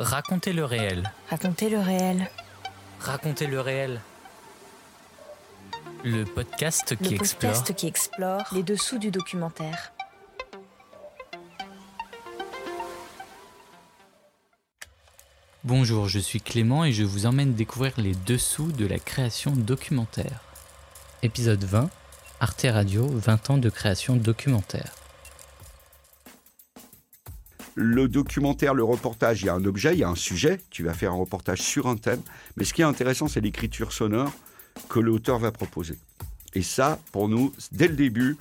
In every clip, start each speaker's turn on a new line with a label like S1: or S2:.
S1: Racontez le réel.
S2: Racontez le réel.
S1: Racontez le réel. Le podcast qui
S2: le
S1: explore.
S2: podcast qui explore les dessous du documentaire.
S1: Bonjour, je suis Clément et je vous emmène découvrir les dessous de la création documentaire. Épisode 20 Arte Radio 20 ans de création documentaire.
S3: Le documentaire, le reportage, il y a un objet, il y a un sujet. Tu vas faire un reportage sur un thème. Mais ce qui est intéressant, c'est l'écriture sonore que l'auteur va proposer. Et ça, pour nous, dès le début,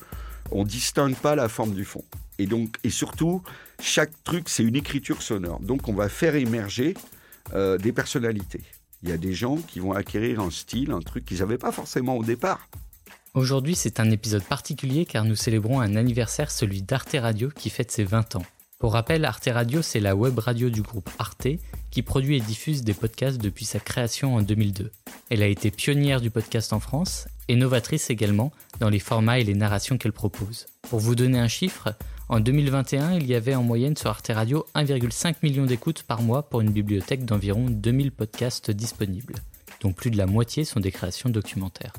S3: on distingue pas la forme du fond. Et donc, et surtout, chaque truc, c'est une écriture sonore. Donc, on va faire émerger euh, des personnalités. Il y a des gens qui vont acquérir un style, un truc qu'ils n'avaient pas forcément au départ.
S1: Aujourd'hui, c'est un épisode particulier car nous célébrons un anniversaire, celui d'Arte Radio, qui fête ses 20 ans. Pour rappel, Arte Radio, c'est la web radio du groupe Arte qui produit et diffuse des podcasts depuis sa création en 2002. Elle a été pionnière du podcast en France et novatrice également dans les formats et les narrations qu'elle propose. Pour vous donner un chiffre, en 2021, il y avait en moyenne sur Arte Radio 1,5 million d'écoutes par mois pour une bibliothèque d'environ 2000 podcasts disponibles, dont plus de la moitié sont des créations documentaires.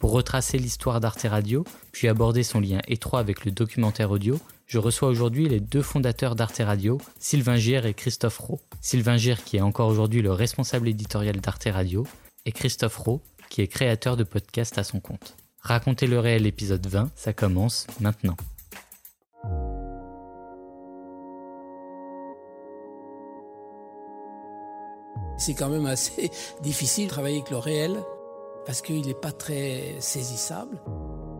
S1: Pour retracer l'histoire d'Arte Radio, puis aborder son lien étroit avec le documentaire audio, je reçois aujourd'hui les deux fondateurs d'Arte Radio, Sylvain Gire et Christophe Rowe. Sylvain Gire qui est encore aujourd'hui le responsable éditorial d'Arte Radio, et Christophe Rowe qui est créateur de podcasts à son compte. Racontez le réel épisode 20, ça commence maintenant.
S4: C'est quand même assez difficile de travailler avec le réel parce qu'il n'est pas très saisissable.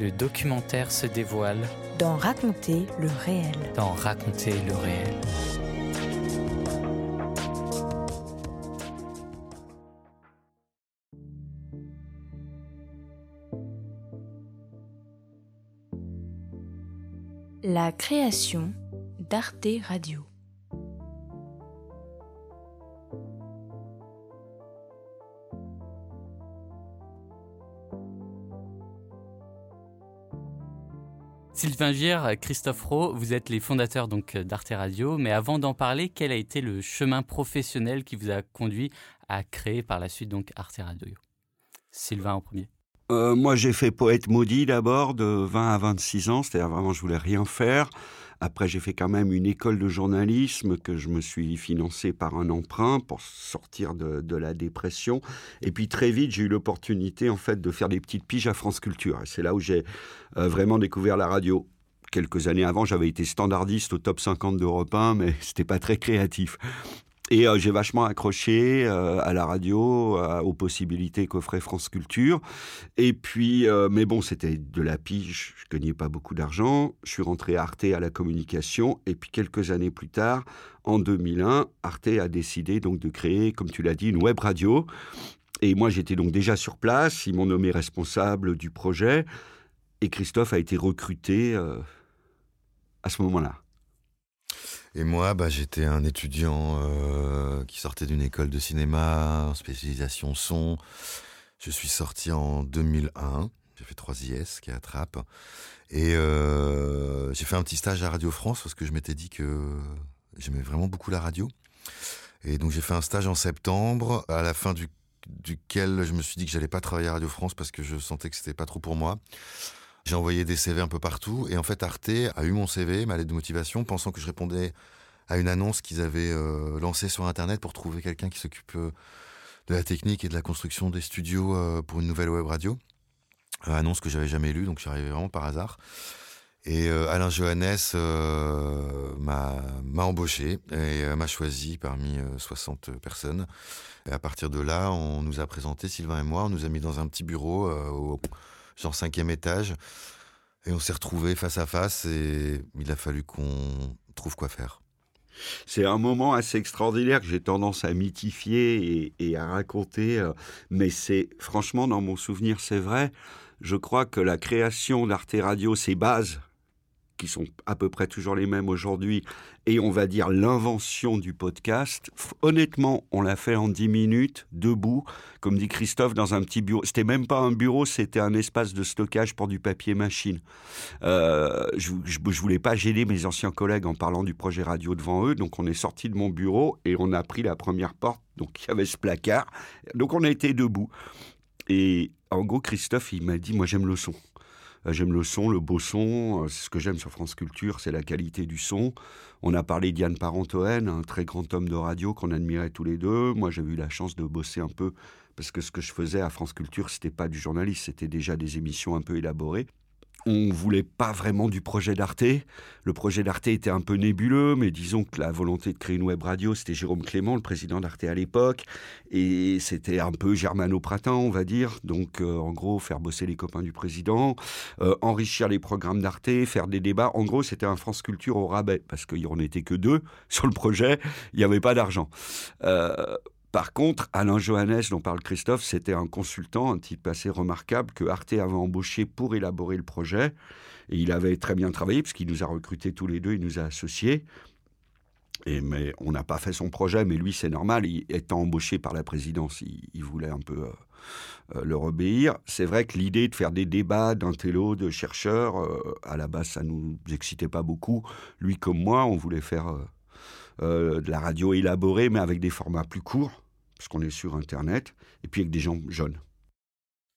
S1: Le documentaire se dévoile
S2: dans Raconter le réel.
S1: Dans Raconter le réel.
S2: La création d'Arte Radio.
S1: Sylvain Gire, Christophe Rowe, vous êtes les fondateurs donc d'Arte Radio, mais avant d'en parler, quel a été le chemin professionnel qui vous a conduit à créer par la suite donc Arte Radio? Sylvain en premier.
S3: Euh, moi, j'ai fait poète maudit d'abord, de 20 à 26 ans, c'est-à-dire vraiment, je voulais rien faire. Après, j'ai fait quand même une école de journalisme que je me suis financé par un emprunt pour sortir de, la dépression. Et puis très vite, j'ai eu l'opportunité en fait de faire des petites piges à France Culture. C'est là où j'ai euh, vraiment découvert la radio. Quelques années avant, j'avais été standardiste au top 50 d'Europe 1, mais c'était pas très créatif. Et euh, j'ai vachement accroché euh, à la radio, euh, aux possibilités qu'offrait France Culture. Et puis, mais bon, c'était de la pige, je gagnais pas beaucoup d'argent. Je suis rentré à Arte à la communication. Et puis quelques années plus tard, en 2001, Arte a décidé donc de créer, comme tu l'as dit, une web radio. Et moi, j'étais donc déjà sur place. Ils m'ont nommé responsable du projet. Et Christophe a été recruté à ce moment-là.
S5: Et moi, bah, j'étais un étudiant euh, qui sortait d'une école de cinéma en spécialisation son. Je suis sorti en 2001. J'ai fait 3 IS qui attrape. Et euh, j'ai fait un petit stage à Radio France parce que je m'étais dit que j'aimais vraiment beaucoup la radio. Et donc j'ai fait un stage en septembre, à la fin du, duquel je me suis dit que j'allais pas travailler à Radio France parce que je sentais que c'était pas trop pour moi. J'ai envoyé des CV un peu partout et en fait Arte a eu mon CV, ma lettre de motivation, pensant que je répondais à une annonce qu'ils avaient euh, lancée sur Internet pour trouver quelqu'un qui s'occupe euh, de la technique et de la construction des studios euh, pour une nouvelle web radio. annonce que j'avais jamais lue, donc j'y arrivais vraiment par hasard. Et Alain Johannes m'a embauché et m'a choisi parmi 60 personnes. Et à partir de là, on nous a présenté, Sylvain et moi, on nous a mis dans un petit bureau au genre cinquième étage. Et on s'est retrouvés face à face et il a fallu qu'on trouve quoi faire.
S3: C'est un moment assez extraordinaire que j'ai tendance à mythifier et, à raconter, euh, mais c'est franchement dans mon souvenir, c'est vrai. Je crois que la création d'Arte Radio, ses bases, qui sont à peu près toujours les mêmes aujourd'hui, et on va dire l'invention du podcast. Honnêtement, on l'a fait en 10 minutes, debout, comme dit Christophe, dans un petit bureau. C'était même pas un bureau, c'était un espace de stockage pour du papier machine. Euh, je, je, voulais pas gêner mes anciens collègues en parlant du projet radio devant eux, donc on est sorti de mon bureau et on a pris la première porte. Donc il y avait ce placard. Donc on a été debout. Et en gros, Christophe, il m'a dit, moi j'aime le son. Euh, j'aime le son, le beau son. Euh, ce que j'aime sur France Culture, c'est la qualité du son. On a parlé d'Yann Parentoen, un très grand homme de radio qu'on admirait tous les deux. Moi, j'ai eu la chance de bosser un peu parce que ce que je faisais à France Culture, c'était pas du journaliste, c'était déjà des émissions un peu élaborées on voulait pas vraiment du projet d'Arte. Le projet d'Arte était un peu nébuleux, mais disons que la volonté de créer une web radio, c'était Jérôme Clément, le président d'Arte à l'époque, et c'était un peu germano-pratin, on va dire. Donc, euh, en gros, faire bosser les copains du président, euh, enrichir les programmes d'Arte, faire des débats. En gros, c'était un France Culture au rabais, parce qu'il n'y en était que deux sur le projet, il n'y avait pas d'argent. Euh, par contre, Alain Johannes, dont parle Christophe, c'était un consultant, un type assez remarquable que Arte avait embauché pour élaborer le projet. Et il avait très bien travaillé, puisqu'il nous a recrutés tous les deux, il nous a associés. Mais on n'a pas fait son projet, mais lui, c'est normal, étant embauché par la présidence, il, voulait un peu euh, euh, leur obéir. C'est vrai que l'idée de faire des débats d'un télo, de chercheurs, euh, à la base, ça nous excitait pas beaucoup. Lui comme moi, on voulait faire euh, de la radio élaborée, mais avec des formats plus courts, parce qu'on est sur Internet, et puis avec des gens jeunes.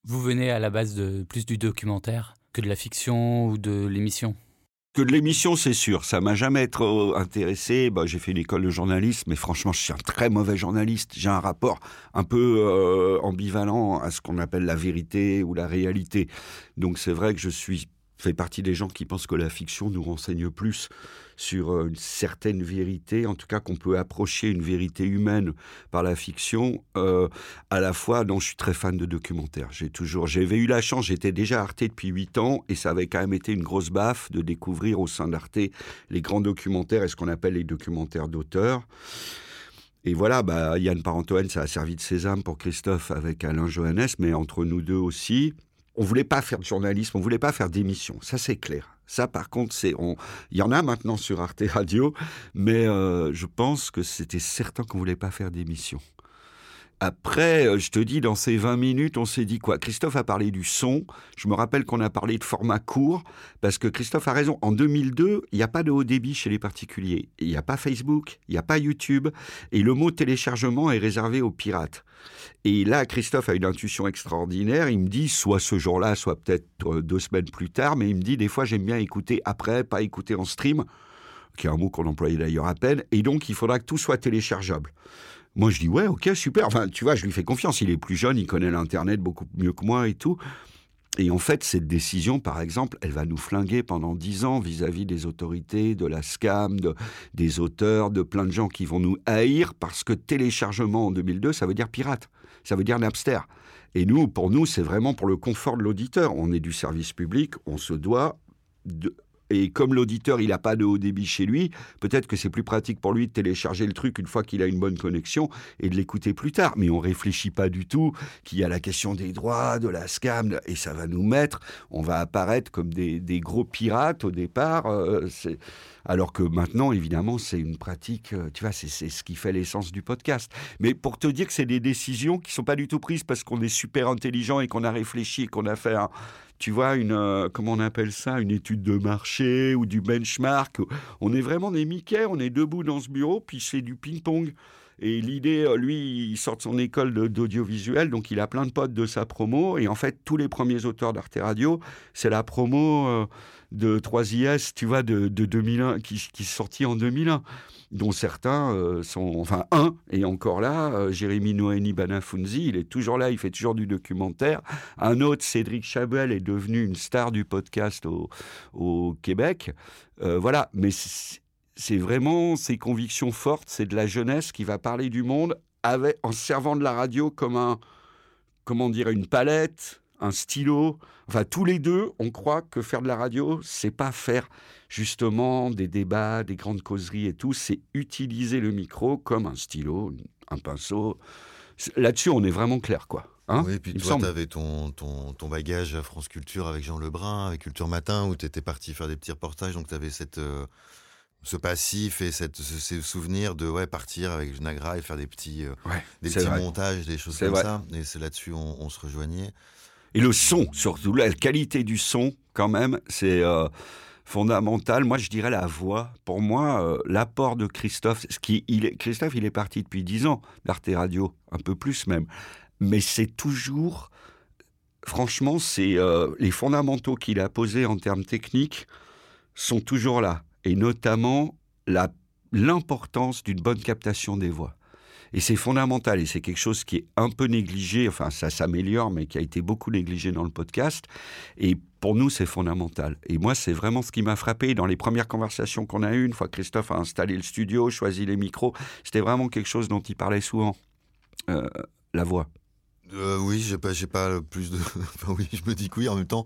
S1: Vous venez à la base de plus du documentaire que de la fiction ou de l'émission?
S3: Que de l'émission, c'est sûr. Ça m'a jamais trop intéressé. Bah, j'ai fait une école de journalisme, mais franchement, je suis un très mauvais journaliste. J'ai un rapport un peu euh, ambivalent à ce qu'on appelle la vérité ou la réalité. Donc c'est vrai que je suis fait partie des gens qui pensent que la fiction nous renseigne plus sur euh, une certaine vérité, en tout cas qu'on peut approcher une vérité humaine par la fiction. Euh, à la fois, dont je suis très fan de documentaires. J'ai toujours, j'avais eu la chance, j'étais déjà Arte depuis 8 ans, et ça avait quand même été une grosse baffe de découvrir au sein d'Arte les grands documentaires et ce qu'on appelle les documentaires d'auteur. Et voilà, bah, Yann Parentoen, ça a servi de sésame pour Christophe avec Alain Johannes, mais entre nous deux aussi on voulait pas faire de journalisme, on voulait pas faire d'émission. Ça, c'est clair. Ça, par contre, c'est, il y en a maintenant sur Arte Radio, mais euh, je pense que c'était certain qu'on voulait pas faire d'émission. Après, euh, je te dis, dans ces 20 minutes, on s'est dit quoi? Christophe a parlé du son. Je me rappelle qu'on a parlé de format court, parce que Christophe a raison. En 2002, il n'y a pas de haut débit chez les particuliers. Il n'y a pas Facebook, il n'y a pas YouTube. Et le mot téléchargement est réservé aux pirates. Et là, Christophe a une intuition extraordinaire. Il me dit, soit ce jour-là, soit peut-être euh, deux semaines plus tard, mais il me dit, des fois, j'aime bien écouter après, pas écouter en stream, qui est un mot qu'on employait d'ailleurs à peine. Et donc, il faudra que tout soit téléchargeable. Moi, je dis ouais, ok, super. Enfin, tu vois, je lui fais confiance. Il est plus jeune, il connaît l'Internet beaucoup mieux que moi et tout. Et en fait, cette décision, par exemple, elle va nous flinguer pendant dix ans vis-à-vis des autorités, de la SCAM, des auteurs, de plein de gens qui vont nous haïr parce que téléchargement en 2002, ça veut dire pirate, ça veut dire Napster. Et nous, pour nous, c'est vraiment pour le confort de l'auditeur. On est du service public, on se doit de, et comme l'auditeur, il n'a pas de haut débit chez lui, peut-être que c'est plus pratique pour lui de télécharger le truc une fois qu'il a une bonne connexion et de l'écouter plus tard. Mais on réfléchit pas du tout qu'il y a la question des droits, de la scam, et ça va nous mettre, on va apparaître comme des, gros pirates au départ. Euh, Alors que maintenant, évidemment, c'est une pratique, euh, tu vois, c'est ce qui fait l'essence du podcast. Mais pour te dire que c'est des décisions qui sont pas du tout prises parce qu'on est super intelligent et qu'on a réfléchi et qu'on a fait un, tu vois, une, euh, comment on appelle ça, une étude de marché ou du benchmark. On est vraiment des Mickey, on est debout dans ce bureau, puis c'est du ping-pong. Et l'idée, euh, lui, il sort de son école d'audiovisuel, donc il a plein de potes de sa promo. Et en fait, tous les premiers auteurs d'Arte Radio, c'est la promo euh, de 3IS, tu vois, de, 2001, qui, qui est sortie en 2001 dont certains euh, sont, enfin un est encore là, Jérémy Noéni Banafunzi, il est toujours là, il fait toujours du documentaire. Un autre, Cédric Chabel, est devenu une star du podcast au Québec. voilà, mais c'est vraiment ces convictions fortes, c'est de la jeunesse qui va parler du monde avec, en servant de la radio comme un, comment dire, une palette, un stylo. Enfin, tous les deux, on croit que faire de la radio, c'est pas faire justement des débats, des grandes causeries et tout, c'est utiliser le micro comme un stylo, un pinceau. Là-dessus, on est vraiment clair, quoi.
S5: Hein oui, et puis toi, tu avais ton, ton, ton, bagage à France Culture avec Jean Lebrun, avec Culture Matin, où tu étais parti faire des petits reportages, donc tu avais cette, euh, ce passif et cette, ce, souvenir de ouais, partir avec Nagra et faire des petits, euh, des petits montages, des choses comme ça. Et c'est là-dessus on, on, se rejoignait.
S3: Et le son, surtout, la qualité du son, quand même, c'est euh, fondamental. Moi, je dirais la voix. Pour moi, euh, l'apport de Christophe, ce qui, il est, Christophe, il est parti depuis 10 ans d'Arte Radio, un peu plus même. Mais c'est toujours, franchement, c'est les fondamentaux qu'il a posés en termes techniques sont toujours là et notamment l'importance d'une bonne captation des voix. Et c'est fondamental, et c'est quelque chose qui est un peu négligé, enfin ça s'améliore, mais qui a été beaucoup négligé dans le podcast. Et pour nous, c'est fondamental. Et moi, c'est vraiment ce qui m'a frappé dans les premières conversations qu'on a eues, une fois que Christophe a installé le studio, choisi les micros, c'était vraiment quelque chose dont il parlait souvent, euh, la voix.
S5: Euh, oui, j'ai pas, pas plus de. oui, je me dis que oui, en même temps,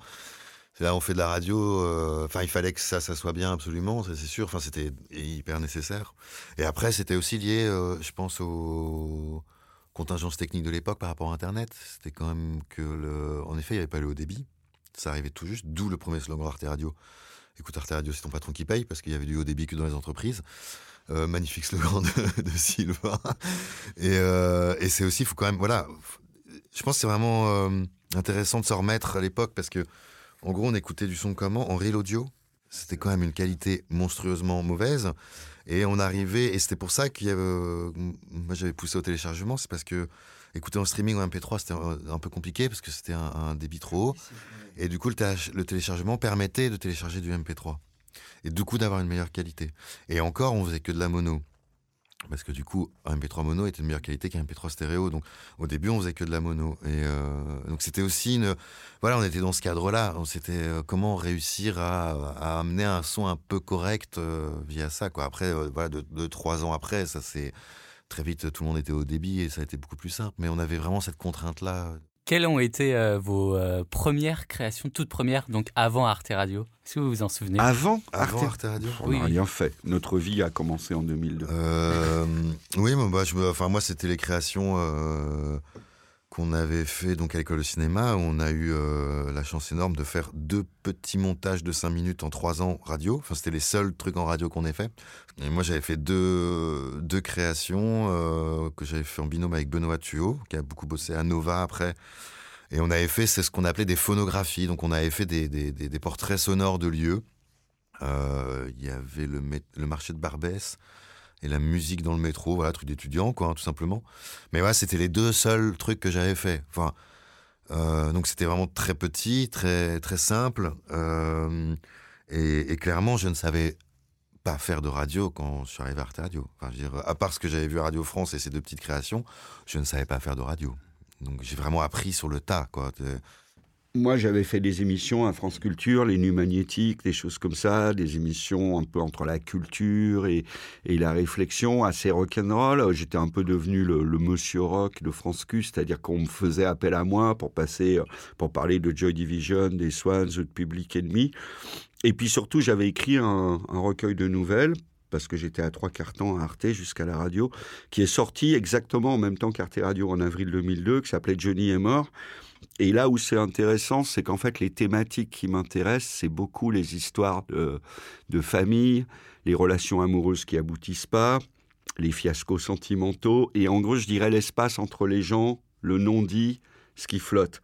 S5: Là, on fait de la radio. Euh, enfin, il fallait que ça, ça soit bien absolument, c'est sûr. Enfin, c'était hyper nécessaire. Et après, c'était aussi lié, euh, je pense, aux contingences techniques de l'époque par rapport à Internet. C'était quand même que, en effet, il n'y avait pas le haut débit. Ça arrivait tout juste, d'où le premier slogan Arte Radio. Écoute, Arte Radio, c'est ton patron qui paye, parce qu'il y avait du haut débit que dans les entreprises. Euh, magnifique slogan de, de Silva. Et, et c'est aussi, faut quand même, voilà. Je pense que c'est vraiment intéressant de se remettre à l'époque parce que en gros, on écoutait du son comment En real audio. C'était quand même une qualité monstrueusement mauvaise. Et on arrivait, et c'était pour ça que euh, j'avais poussé au téléchargement, c'est parce que écouter en streaming ou en MP3 c'était un, peu compliqué parce que c'était un, débit trop haut. Et du coup, le, téléchargement permettait de télécharger du MP3. Et du coup, d'avoir une meilleure qualité. Et encore, on faisait que de la mono parce que du coup, un MP3 mono était de meilleure qualité qu'un MP3 stéréo. Donc, au début, on faisait que de la mono. Et euh, donc, c'était aussi une. Voilà, on était dans ce cadre-là. C'était euh, comment réussir à, amener un son un peu correct euh, via ça. Quoi. Après, voilà, deux, trois ans après, ça c'est très vite, tout le monde était au débit et ça a été beaucoup plus simple. Mais on avait vraiment cette contrainte-là.
S1: Quelles ont été euh, vos euh, premières créations, toutes premières, donc avant Arte Radio? Si vous vous en souvenez?
S3: Avant,
S5: avant Arte, Radio
S3: On n'a rien fait. Notre vie a commencé en 2002.
S5: Euh, oui, bah, je, enfin, moi, c'était les créations qu'on avait fait donc à l'école de cinéma. On a eu la chance énorme de faire deux petits montages de 5 minutes en 3 ans radio. Enfin, c'était les seuls trucs en radio qu'on ait fait. Et moi, j'avais fait deux, deux créations euh, que j'avais fait en binôme avec Benoît Thuot, qui a beaucoup bossé à Nova après. Et on avait fait, c'est ce qu'on appelait des phonographies. Donc, on avait fait des, des, des, portraits sonores de lieux. Euh, il y avait le, le, marché de Barbès et la musique dans le métro, voilà, truc d'étudiant, quoi, hein, tout simplement. Mais voilà, c'était les deux seuls trucs que j'avais fait. Enfin, euh, donc, c'était vraiment très petit, très, très simple. Et, et, clairement, je ne savais pas faire de radio quand je suis arrivé à Arte Radio. Enfin, je veux dire, à part ce que j'avais vu à Radio France et ces deux petites créations, je ne savais pas faire de radio. Donc j'ai vraiment appris sur le tas, quoi.
S3: Moi, j'avais fait des émissions à France Culture, les Nuits Magnétiques, des choses comme ça, des émissions un peu entre la culture et, la réflexion, assez rock'n'roll. J'étais un peu devenu le, monsieur rock de France Q, c'est-à-dire qu'on me faisait appel à moi pour passer, pour parler de Joy Division, des Swans ou de Public Enemy. Et puis surtout, j'avais écrit un, recueil de nouvelles parce que j'étais à trois quarts temps à Arte jusqu'à la radio, qui est sorti exactement en même temps qu'Arte Radio en avril 2002, qui s'appelait Johnny est mort. Et là où c'est intéressant, c'est qu'en fait, les thématiques qui m'intéressent, c'est beaucoup les histoires de, famille, les relations amoureuses qui aboutissent pas, les fiascos sentimentaux, et en gros, je dirais l'espace entre les gens, le non-dit, ce qui flotte.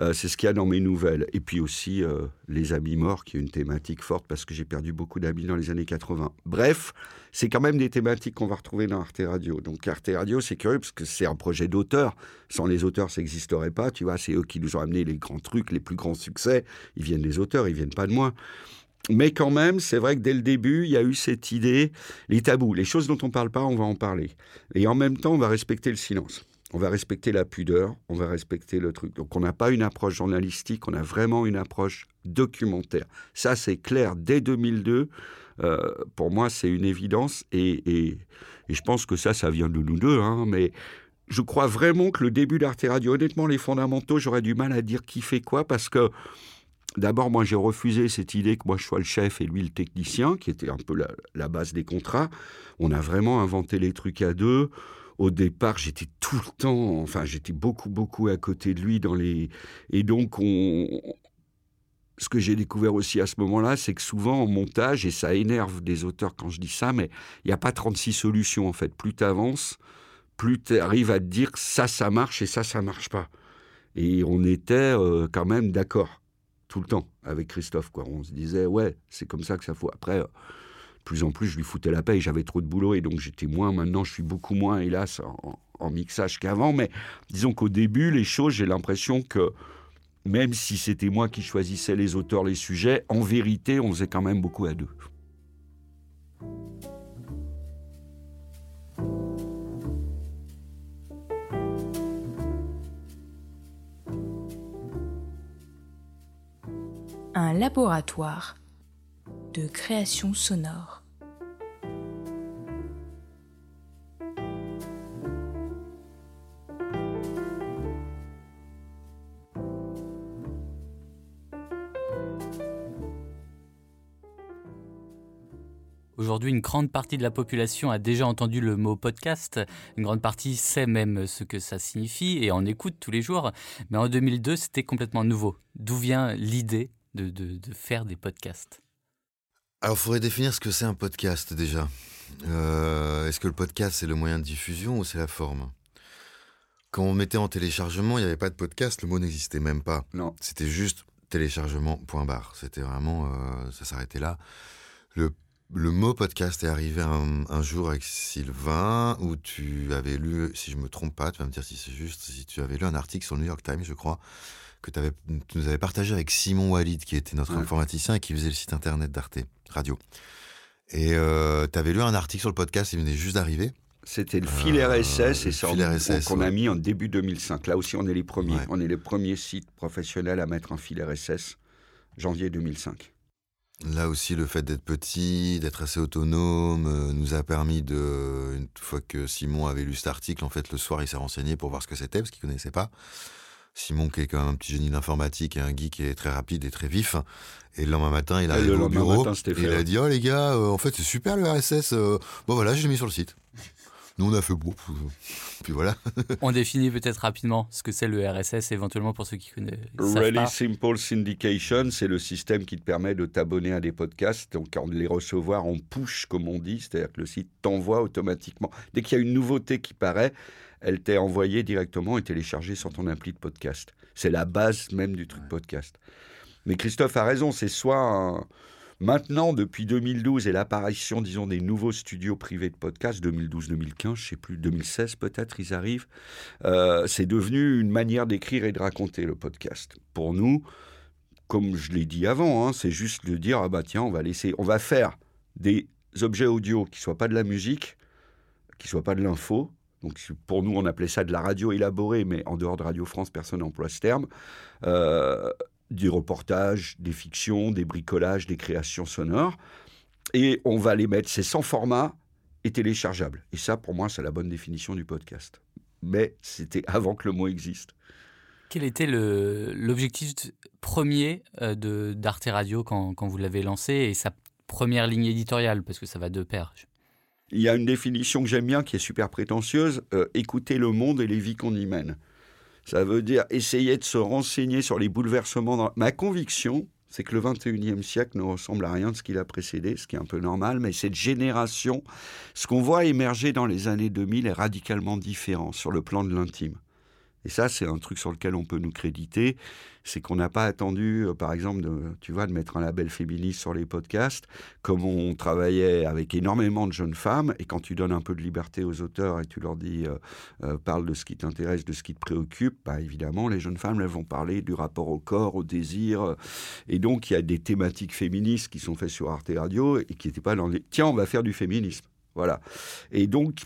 S3: Euh, c'est ce qu'il y a dans mes nouvelles. Et puis aussi euh, les amis morts, qui est une thématique forte parce que j'ai perdu beaucoup d'amis dans les années 80. Bref, c'est quand même des thématiques qu'on va retrouver dans Arte Radio. Donc Arte Radio, c'est curieux parce que c'est un projet d'auteur. Sans les auteurs, ça n'existerait pas. Tu vois, c'est eux qui nous ont amené les grands trucs, les plus grands succès. Ils viennent des auteurs, ils viennent pas de moi. Mais quand même, c'est vrai que dès le début, il y a eu cette idée, les tabous, les choses dont on ne parle pas, on va en parler. Et en même temps, on va respecter le silence on va respecter la pudeur, on va respecter le truc. Donc on n'a pas une approche journalistique, on a vraiment une approche documentaire. Ça, c'est clair dès 2002. Euh, pour moi, c'est une évidence et, je pense que ça, ça vient de nous deux. Hein, mais je crois vraiment que le début d'Arte Radio, honnêtement, les fondamentaux, j'aurais du mal à dire qui fait quoi parce que D'abord, moi, j'ai refusé cette idée que moi, je sois le chef et lui le technicien, qui était un peu la, la base des contrats. On a vraiment inventé les trucs à deux au départ, j'étais tout le temps, enfin, j'étais beaucoup, beaucoup à côté de lui dans les. Et donc, on. Ce que j'ai découvert aussi à ce moment-là, c'est que souvent en montage, et ça énerve des auteurs quand je dis ça, mais il n'y a pas 36 solutions en fait. Plus tu avances, plus tu arrives à te dire ça, ça marche et ça, ça marche pas. Et on était euh, quand même d'accord tout le temps avec Christophe. Quoi. On se disait, ouais, c'est comme ça que ça faut. Après, plus en plus, je lui foutais la paix. J'avais trop de boulot et donc j'étais moins. Maintenant, je suis beaucoup moins, hélas, en, mixage qu'avant. Mais disons qu'au début, les choses, j'ai l'impression que même si c'était moi qui choisissais les auteurs, les sujets, en vérité, on faisait quand même beaucoup à deux.
S2: Un laboratoire de création sonore.
S1: Aujourd'hui, une grande partie de la population a déjà entendu le mot podcast. Une grande partie sait même ce que ça signifie et en écoute tous les jours. Mais en 2002, c'était complètement nouveau. D'où vient l'idée de, de faire des podcasts?
S5: Alors, il faudrait définir ce que c'est un podcast déjà. Euh, est-ce que le podcast, c'est le moyen de diffusion ou c'est la forme? Quand on mettait en téléchargement, il n'y avait pas de podcast, le mot n'existait même pas.
S3: Non.
S5: C'était juste téléchargement, point barre. C'était vraiment, euh, ça s'arrêtait là. Le, le, mot podcast est arrivé un, jour avec Sylvain, où tu avais lu, si je me trompe pas, tu vas me dire si c'est juste, si tu avais lu un article sur le New York Times, je crois, que tu nous avais partagé avec Simon Walid, qui était notre informaticien et qui faisait le site internet d'Arte Radio. Et euh, tu avais lu un article sur le podcast, il venait juste d'arriver.
S3: C'était le fil euh, RSS et ça qu'on a mis en début 2005. Là aussi, on est les premiers. On est les premiers sites professionnels à mettre un fil RSS, janvier 2005.
S5: Là aussi, le fait d'être petit, d'être assez autonome, euh, nous a permis de, une fois que Simon avait lu cet article, en fait, le soir, il s'est renseigné pour voir ce que c'était, parce qu'il connaissait pas. Simon, qui est quand même un petit génie d'informatique et un geek qui est très rapide et très vif. Et le lendemain matin, il arrive au bureau. et il a dit Oh les gars, euh, en fait, c'est super le RSS. Euh. bon voilà, je l'ai mis sur le site. Nous, on a fait beau. Puis voilà.
S1: on définit peut-être rapidement ce que c'est le RSS, éventuellement pour ceux qui connaissent.
S3: Really Simple Syndication, c'est le système qui te permet de t'abonner à des podcasts, donc de les recevoir en push, comme on dit, c'est-à-dire que le site t'envoie automatiquement. Dès qu'il y a une nouveauté qui paraît, elle t'est envoyée directement et téléchargée sur ton appli de podcast. C'est la base même du truc podcast. Mais Christophe a raison, c'est soit maintenant, depuis 2012 et l'apparition, disons, des nouveaux studios privés de podcast, 2012-2015, je sais plus, 2016 peut-être, ils arrivent, euh, c'est devenu une manière d'écrire et de raconter le podcast. Pour nous, comme je l'ai dit avant, hein, c'est juste de dire, ah bah tiens, on va laisser, on va faire des objets audio qui soient pas de la musique, qui soient pas de l'info, donc pour nous, on appelait ça de la radio élaborée, mais en dehors de Radio France, personne n'emploie ce terme. Euh, du reportage, des fictions, des bricolages, des créations sonores. Et on va les mettre, c'est sans format et téléchargeable. Et ça, pour moi, c'est la bonne définition du podcast. Mais c'était avant que le mot existe.
S1: Quel était l'objectif premier euh, d'Arte Radio quand, quand, vous l'avez lancé Et ça première ligne éditoriale, parce que ça va de pair.
S3: Il y a une définition que j'aime bien qui est super prétentieuse, euh, écouter le monde et les vies qu'on y mène. Ça veut dire essayer de se renseigner sur les bouleversements. Dans... Ma conviction, c'est que le 21e siècle ne ressemble à rien de ce qu'il a précédé, ce qui est un peu normal, mais cette génération, ce qu'on voit émerger dans les années 2000 est radicalement différent sur le plan de l'intime. Et ça, c'est un truc sur lequel on peut nous créditer, c'est qu'on n'a pas attendu, euh, par exemple, de, tu vois, de mettre un label féministe sur les podcasts, comme on travaillait avec énormément de jeunes femmes, et quand tu donnes un peu de liberté aux auteurs et tu leur dis, euh, euh, parle de ce qui t'intéresse, de ce qui te préoccupe, bah, évidemment, les jeunes femmes, elles vont parler du rapport au corps, au désir, et donc il y a des thématiques féministes qui sont faites sur Arte Radio et qui n'étaient pas dans les... Tiens, on va faire du féminisme. Voilà. Et donc,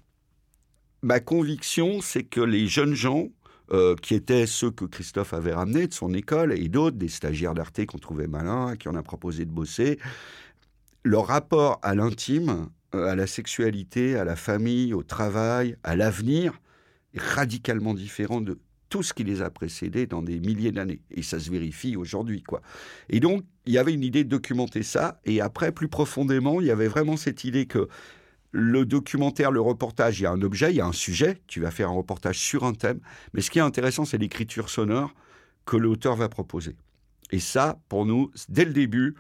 S3: ma conviction, c'est que les jeunes gens, euh, qui étaient ceux que Christophe avait ramenés de son école, et d'autres, des stagiaires d'Arte qu'on trouvait malins, qui en a proposé de bosser. Leur rapport à l'intime, euh, à la sexualité, à la famille, au travail, à l'avenir, est radicalement différent de tout ce qui les a précédés dans des milliers d'années. Et ça se vérifie aujourd'hui, quoi. Et donc, il y avait une idée de documenter ça. Et après, plus profondément, il y avait vraiment cette idée que le documentaire, le reportage, il y a un objet, il y a un sujet, tu vas faire un reportage sur un thème, mais ce qui est intéressant, c'est l'écriture sonore que l'auteur va proposer. Et ça, pour nous, dès le début,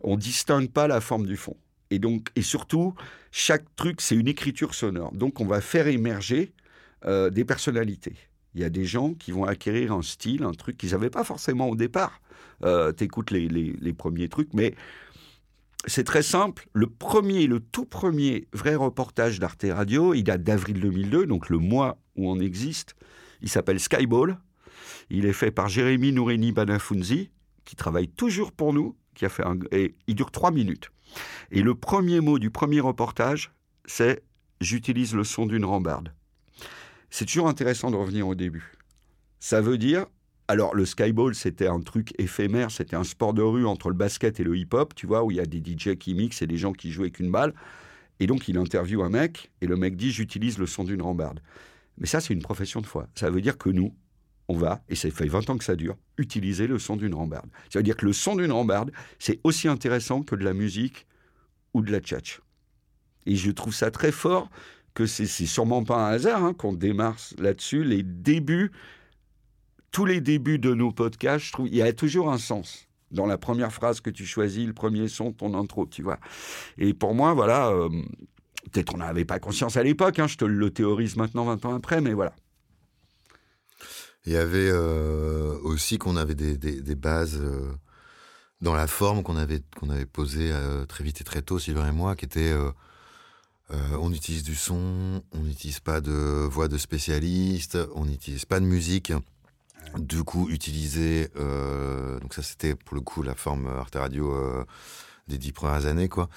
S3: on distingue pas la forme du fond. Et donc, et surtout, chaque truc, c'est une écriture sonore. Donc, on va faire émerger euh, des personnalités. Il y a des gens qui vont acquérir un style, un truc qu'ils n'avaient pas forcément au départ. Euh, tu écoutes les, les, premiers trucs, mais c'est très simple. Le premier, le tout premier vrai reportage d'Arte Radio, il date d'avril 2002, donc le mois où on existe. Il s'appelle Skyball. Il est fait par Jérémy Nourini Banafunzi, qui travaille toujours pour nous, qui a fait un, et il dure trois minutes. Et le premier mot du premier reportage, c'est j'utilise le son d'une rambarde. C'est toujours intéressant de revenir au début. Ça veut dire alors, le skyball, c'était un truc éphémère, c'était un sport de rue entre le basket et le hip-hop, tu vois, où il y a des DJ qui mixent et des gens qui jouent avec une balle. Et donc, il interviewe un mec, et le mec dit J'utilise le son d'une rambarde. Mais ça, c'est une profession de foi. Ça veut dire que nous, on va, et ça fait 20 ans que ça dure, utiliser le son d'une rambarde. Ça veut dire que le son d'une rambarde, c'est aussi intéressant que de la musique ou de la tchatch. Et je trouve ça très fort que c'est sûrement pas un hasard hein, qu'on démarre là-dessus. Les débuts tous les débuts de nos podcasts, je trouve, il y a toujours un sens dans la première phrase que tu choisis, le premier son, ton intro, tu vois. Et pour moi, voilà, euh, peut-être on n'avait pas conscience à l'époque, hein, je te le théorise maintenant 20 ans après, mais voilà.
S5: Il y avait euh, aussi qu'on avait des, bases euh, dans la forme qu'on avait, qu'on avait posées très vite et très tôt, Sylvain et moi, qui était on utilise du son, on n'utilise pas de voix de spécialiste, on n'utilise pas de musique du coup utiliser euh, donc ça c'était pour le coup la forme Arte Radio euh, des dix premières années quoi.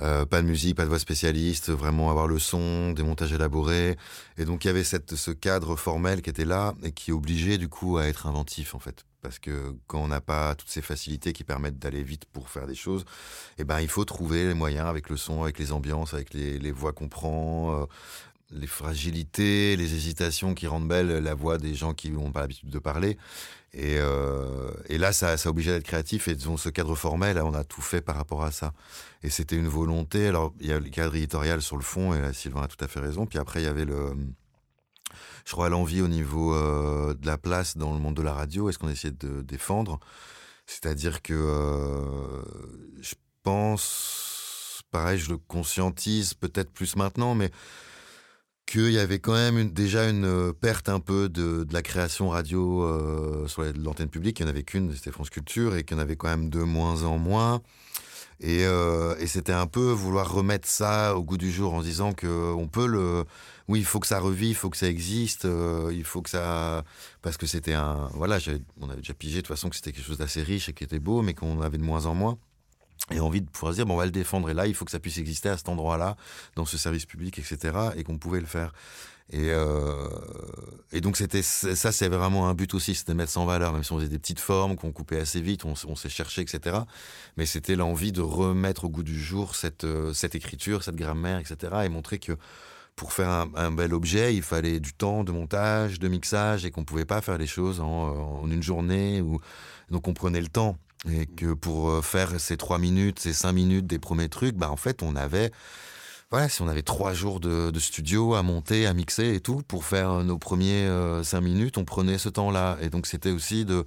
S5: Euh, pas de musique pas de voix spécialiste vraiment avoir le son des montages élaborés. Et donc il y avait cette ce cadre formel qui était là et qui obligeait du coup à être inventif en fait. Parce que quand on n'a pas toutes ces facilités qui permettent d'aller vite pour faire des choses, eh ben il faut trouver les moyens avec le son, avec les ambiances, avec les, les voix qu'on prend, les fragilités, les hésitations qui rendent belle la voix des gens qui n'ont pas l'habitude de parler. Et, euh, là, ça, ça obligé d'être créatif. Et dans ce cadre formel, on a tout fait par rapport à ça. Et c'était une volonté. Alors, il y a le cadre éditorial sur le fond, et là, Sylvain a tout à fait raison. Puis après, il y avait le. Je crois l'envie au niveau euh, de la place dans le monde de la radio, est-ce qu'on essayait de défendre? C'est-à-dire que euh, je pense, pareil, je le conscientise peut-être plus maintenant, mais qu'il y avait quand même déjà une euh, perte un peu de, la création radio euh, sur l'antenne publique. Il n'y en avait qu'une, c'était France Culture, et qu'il y en avait quand même de moins en moins. Et, euh, c'était un peu vouloir remettre ça au goût du jour en disant que on peut le. Oui, il faut que ça revive, il faut que ça existe, il faut que ça. Parce que c'était un. Voilà, on avait déjà pigé de toute façon que c'était quelque chose d'assez riche et qui était beau, mais qu'on avait de moins en moins et envie de pouvoir dire bon on va le défendre et là il faut que ça puisse exister à cet endroit-là dans ce service public etc et qu'on pouvait le faire et, euh, et donc c'était ça c'est vraiment un but aussi c'était mettre ça en valeur même si on faisait des petites formes qu'on coupait assez vite on, s'est cherché etc mais c'était l'envie de remettre au goût du jour cette euh, cette écriture cette grammaire etc et montrer que pour faire un, bel objet, il fallait du temps de montage, de mixage, et qu'on pouvait pas faire les choses en, en une journée. Ou... Donc on prenait le temps. Et que pour faire ces trois minutes, ces cinq minutes des premiers trucs, bah en fait, on avait Ouais, si on avait trois jours de, studio à monter, à mixer et tout, pour faire nos premiers cinq minutes, on prenait ce temps-là. Et donc c'était aussi de,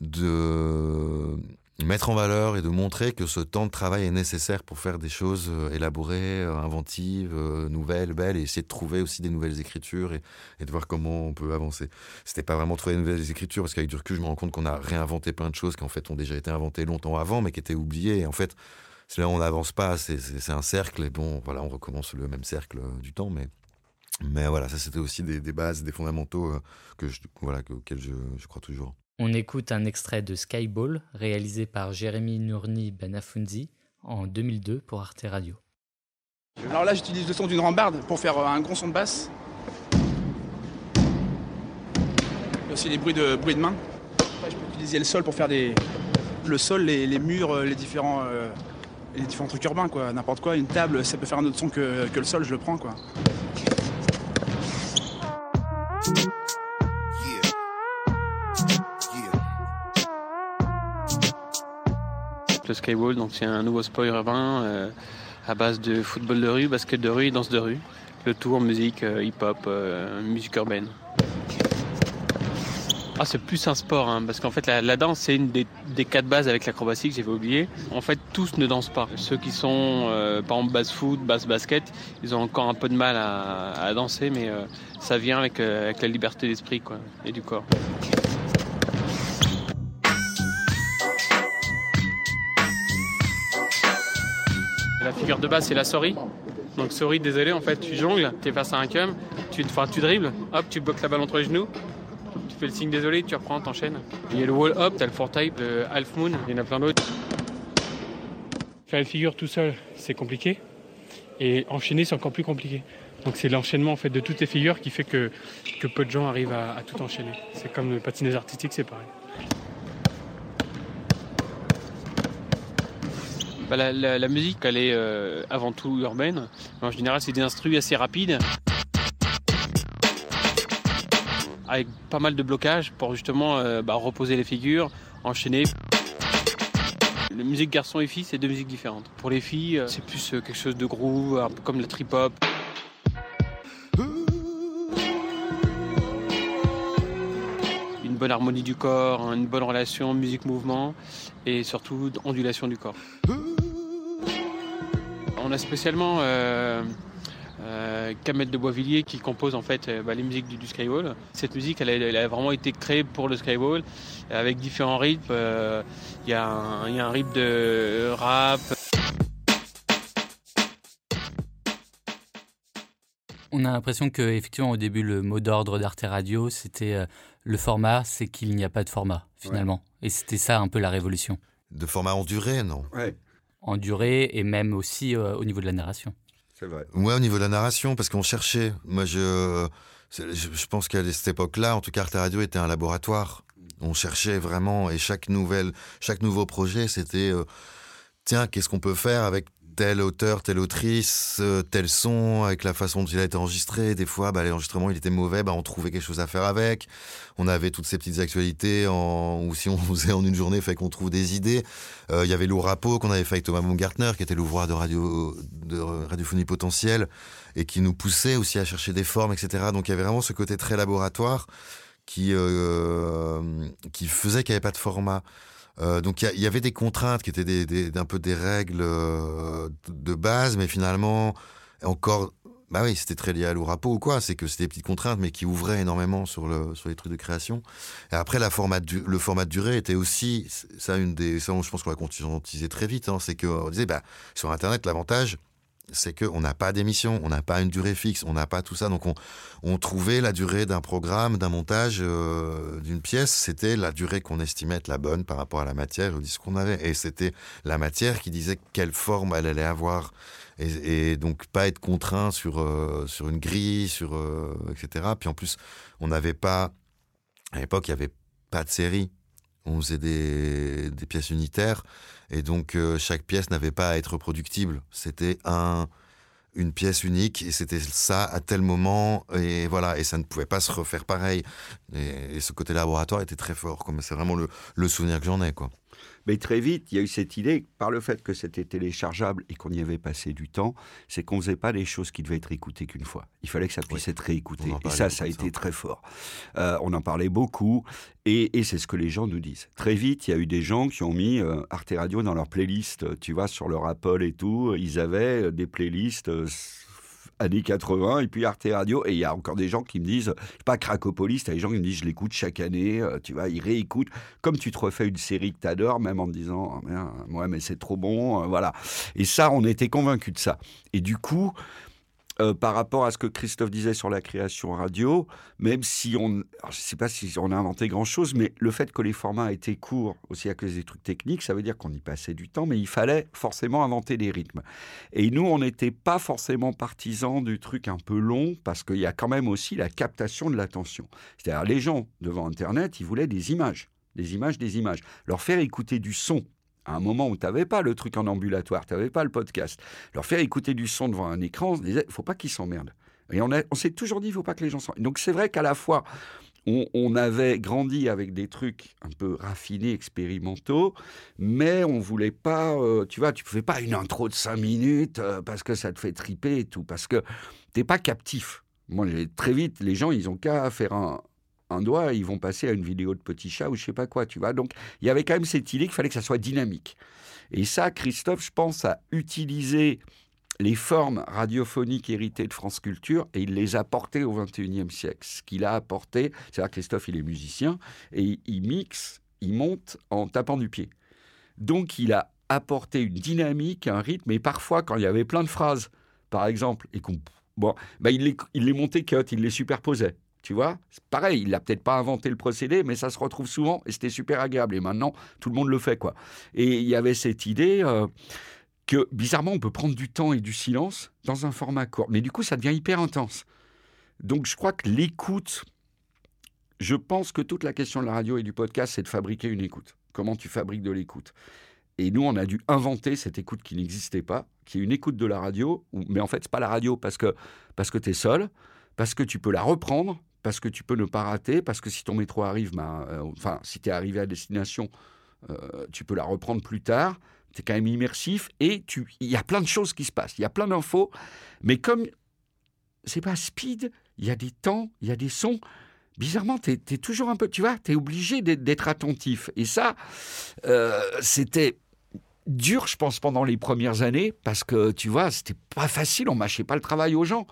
S5: de mettre en valeur et de montrer que ce temps de travail est nécessaire pour faire des choses euh, élaborées, euh, inventives, euh, nouvelles, belles, et essayer de trouver aussi des nouvelles écritures et, de voir comment on peut avancer. C'était pas vraiment trouver de nouvelles écritures, parce qu'avec du recul, je me rends compte qu'on a réinventé plein de choses qui en fait ont déjà été inventées longtemps avant, mais qui étaient oubliées. Et en fait, c'est là où on n'avance pas, c'est un cercle, et bon, voilà, on recommence le même cercle du temps, mais voilà, ça c'était aussi des, bases, des fondamentaux que voilà, auxquels je crois toujours.
S1: On écoute un extrait de Skyball réalisé par Jérémy Nourni Benafunzi en 2002 pour Arte Radio.
S6: Alors là, j'utilise le son d'une rambarde pour faire euh, un gros son de basse. Il y a aussi les bruits de, bruits de main. je peux utiliser le sol pour faire des, le sol, les, murs, euh, les différents, euh, les différents trucs urbains, quoi. N'importe quoi. Une table, ça peut faire un autre son que, que le sol, je le prends, quoi.
S7: Le Skywall. Donc c'est un nouveau sport urbain euh, à base de football de rue, basket de rue et danse de rue. Le tout en musique euh, hip-hop, euh, musique urbaine. Ah, c'est plus un sport, hein, parce qu'en fait, la, danse, c'est une des, quatre bases avec l'acrobatie que j'avais oublié. En fait, tous ne dansent pas. Ceux qui sont, par exemple, basse foot, basse basket, ils ont encore un peu de mal à, danser, mais ça vient avec, avec la liberté d'esprit et du corps. Figure de base, c'est la sorry. Donc sorry, désolé, en fait, tu jongles, tu es face à un cum, tu, tu dribbles, hop, tu bloques la balle entre les genoux, tu fais le signe désolé, tu reprends, t'enchaînes. Il y a le wall up, t'as le four type, le half moon, il y en a plein d'autres. Faire une figure tout seul, c'est compliqué. Et enchaîner, c'est encore plus compliqué. Donc c'est l'enchaînement en fait de toutes les figures qui fait que, que peu de gens arrivent à, à tout enchaîner. C'est comme le patinage artistique, c'est pareil. Bah, la, musique, elle est euh, avant tout urbaine. En général, c'est des instruments assez rapides. Avec pas mal de blocages pour justement euh, bah, reposer les figures, enchaîner. La musique garçon et fille, c'est deux musiques différentes. Pour les filles, euh, c'est plus quelque chose de groove, un peu comme la trip-hop. Une bonne harmonie du corps, une bonne relation musique-mouvement et surtout ondulation du corps on a spécialement euh, euh, Kamel de Boisvilliers qui compose en fait euh, bah, les musiques du, Skywall. Cette musique, elle a, vraiment été créée pour le Skywall avec différents rythmes. Il y, a un rythme de rap.
S1: On a l'impression que effectivement au début le mot d'ordre d'Arte Radio c'était le format, c'est qu'il n'y a pas de format finalement. Et c'était ça un peu la révolution.
S5: De format en durée, non?
S3: Ouais
S1: en durée et même aussi euh, au niveau de la narration.
S3: C'est vrai.
S5: Ouais, au niveau de la narration, parce qu'on cherchait. Moi, je, je, pense qu'à cette époque-là, en tout cas, Arte Radio était un laboratoire. On cherchait vraiment, et chaque nouvelle, chaque nouveau projet, c'était euh, tiens, qu'est-ce qu'on peut faire avec tel auteur, telle autrice, euh, tel son, avec la façon dont il a été enregistré. Des fois, bah, l'enregistrement il était mauvais, bah, on trouvait quelque chose à faire avec. On avait toutes ces petites actualités, ou si on faisait en une journée, fait qu'on trouve des idées. Euh, il y avait l'Ourapo qu'on avait fait avec Thomas Baumgartner, qui était l'ouvreur de, radio... de radiophonie potentielle, et qui nous poussait aussi à chercher des formes, etc. Donc il y avait vraiment ce côté très laboratoire qui, euh, qui faisait qu'il n'y avait pas de format. Euh, donc il y, avait des contraintes qui étaient des, un peu des règles euh, de base, mais finalement encore, bah oui, c'était très lié à l'ourapo ou quoi. C'est que c'était des petites contraintes, mais qui ouvraient énormément sur le sur les trucs de création. Et après, le format de durée était aussi ça une des, ça, je pense qu'on l'a conscientisé très vite. Hein, c'est que on disait, bah sur Internet, l'avantage c'est qu'on n'a pas d'émission, on n'a pas une durée fixe, on n'a pas tout ça. Donc on, trouvait la durée d'un programme, d'un montage, euh, d'une pièce, c'était la durée qu'on estimait être la bonne par rapport à la matière, au disque qu'on avait. Et c'était la matière qui disait quelle forme elle allait avoir. Et, donc pas être contraint sur, euh, sur une grille, sur, euh, etc. Puis en plus, on n'avait pas, à l'époque, il n'y avait pas de série on faisait des, pièces unitaires et donc euh, chaque pièce n'avait pas à être reproductible. C'était un une pièce unique et c'était ça à tel moment et voilà et ça ne pouvait pas se refaire pareil et, ce côté laboratoire était très fort c'est vraiment le, souvenir que j'en ai quoi.
S3: Mais très vite, il y a eu cette idée, par le fait que c'était téléchargeable et qu'on y avait passé du temps, c'est qu'on ne faisait pas des choses qui devaient être écoutées qu'une fois. Il fallait que ça puisse être réécouté. Et ça, ça a été très fort. Euh, on en parlait beaucoup et, c'est ce que les gens nous disent. Très vite, il y a eu des gens qui ont mis euh, Arte Radio dans leur playlist, tu vois, sur leur Apple et tout. Ils avaient des playlists années 80 et puis Arte Radio. Et il y a encore des gens qui me disent, pas Cracopolis, t'as des gens qui me disent, je l'écoute chaque année, euh, tu vois, ils réécoutent. Comme tu te refais une série que t'adores, même en te disant, oh, ouais, mais c'est trop bon, euh, voilà. Et ça, on était convaincus de ça. Et du coup, euh, par rapport à ce que Christophe disait sur la création radio, même si on, je ne sais pas si on a inventé grand-chose, mais le fait que les formats étaient courts, aussi à cause des trucs techniques, ça veut dire qu'on y passait du temps, mais il fallait forcément inventer des rythmes. Et nous, on n'était pas forcément partisans du truc un peu long, parce qu'il y a quand même aussi la captation de l'attention. C'est-à-dire, les gens devant Internet, ils voulaient des images, des images, des images. Leur faire écouter du son à un moment où tu n'avais pas le truc en ambulatoire, tu n'avais pas le podcast, leur faire écouter du son devant un écran, on se disait, faut pas qu'ils s'emmerdent. Et on, s'est toujours dit, il faut pas que les gens s'emmerdent. Donc c'est vrai qu'à la fois, on, avait grandi avec des trucs un peu raffinés, expérimentaux, mais on voulait pas, euh, tu vois, tu fais pas une intro de cinq minutes euh, parce que ça te fait triper et tout, parce que tu n'es pas captif. Moi, très vite, les gens, ils ont qu'à faire un, un doigt, ils vont passer à une vidéo de petit chat ou je sais pas quoi, tu vois. Donc, il y avait quand même cette idée qu'il fallait que ça soit dynamique. Et ça, Christophe, je pense, a utilisé les formes radiophoniques héritées de France Culture et il les a portées au XXIe siècle. Ce qu'il a apporté, c'est-à-dire Christophe, il est musicien et il mixe, il monte en tapant du pied. Donc, il a apporté une dynamique, un rythme, et parfois, quand il y avait plein de phrases, par exemple, et qu'on Bon, il, les, il les montait cut, il les superposait. Tu vois, pareil, il n'a peut-être pas inventé le procédé, mais ça se retrouve souvent et c'était super agréable. Et maintenant, tout le monde le fait, quoi. Et il y avait cette idée euh, que, bizarrement, on peut prendre du temps et du silence dans un format court. Mais du coup, ça devient hyper intense. Donc, je crois que l'écoute, je pense que toute la question de la radio et du podcast, c'est de fabriquer une écoute. Comment tu fabriques de l'écoute Et nous, on a dû inventer cette écoute qui n'existait pas, qui est une écoute de la radio, mais en fait, c'est pas la radio parce que, parce que tu es seul, parce que tu peux la reprendre, parce que tu peux ne pas rater, parce que si ton métro arrive, ben, euh, enfin, si tu es arrivé à destination, euh, tu peux la reprendre plus tard. Tu es quand même immersif et il y a plein de choses qui se passent. Il y a plein d'infos, mais comme c'est pas speed, il y a des temps, il y a des sons. Bizarrement, tu es, toujours un peu, tu vois, tu es obligé d'être attentif. Et ça, euh, c'était dur, je pense, pendant les premières années, parce que, tu vois, c'était pas facile, on mâchait pas le travail aux gens.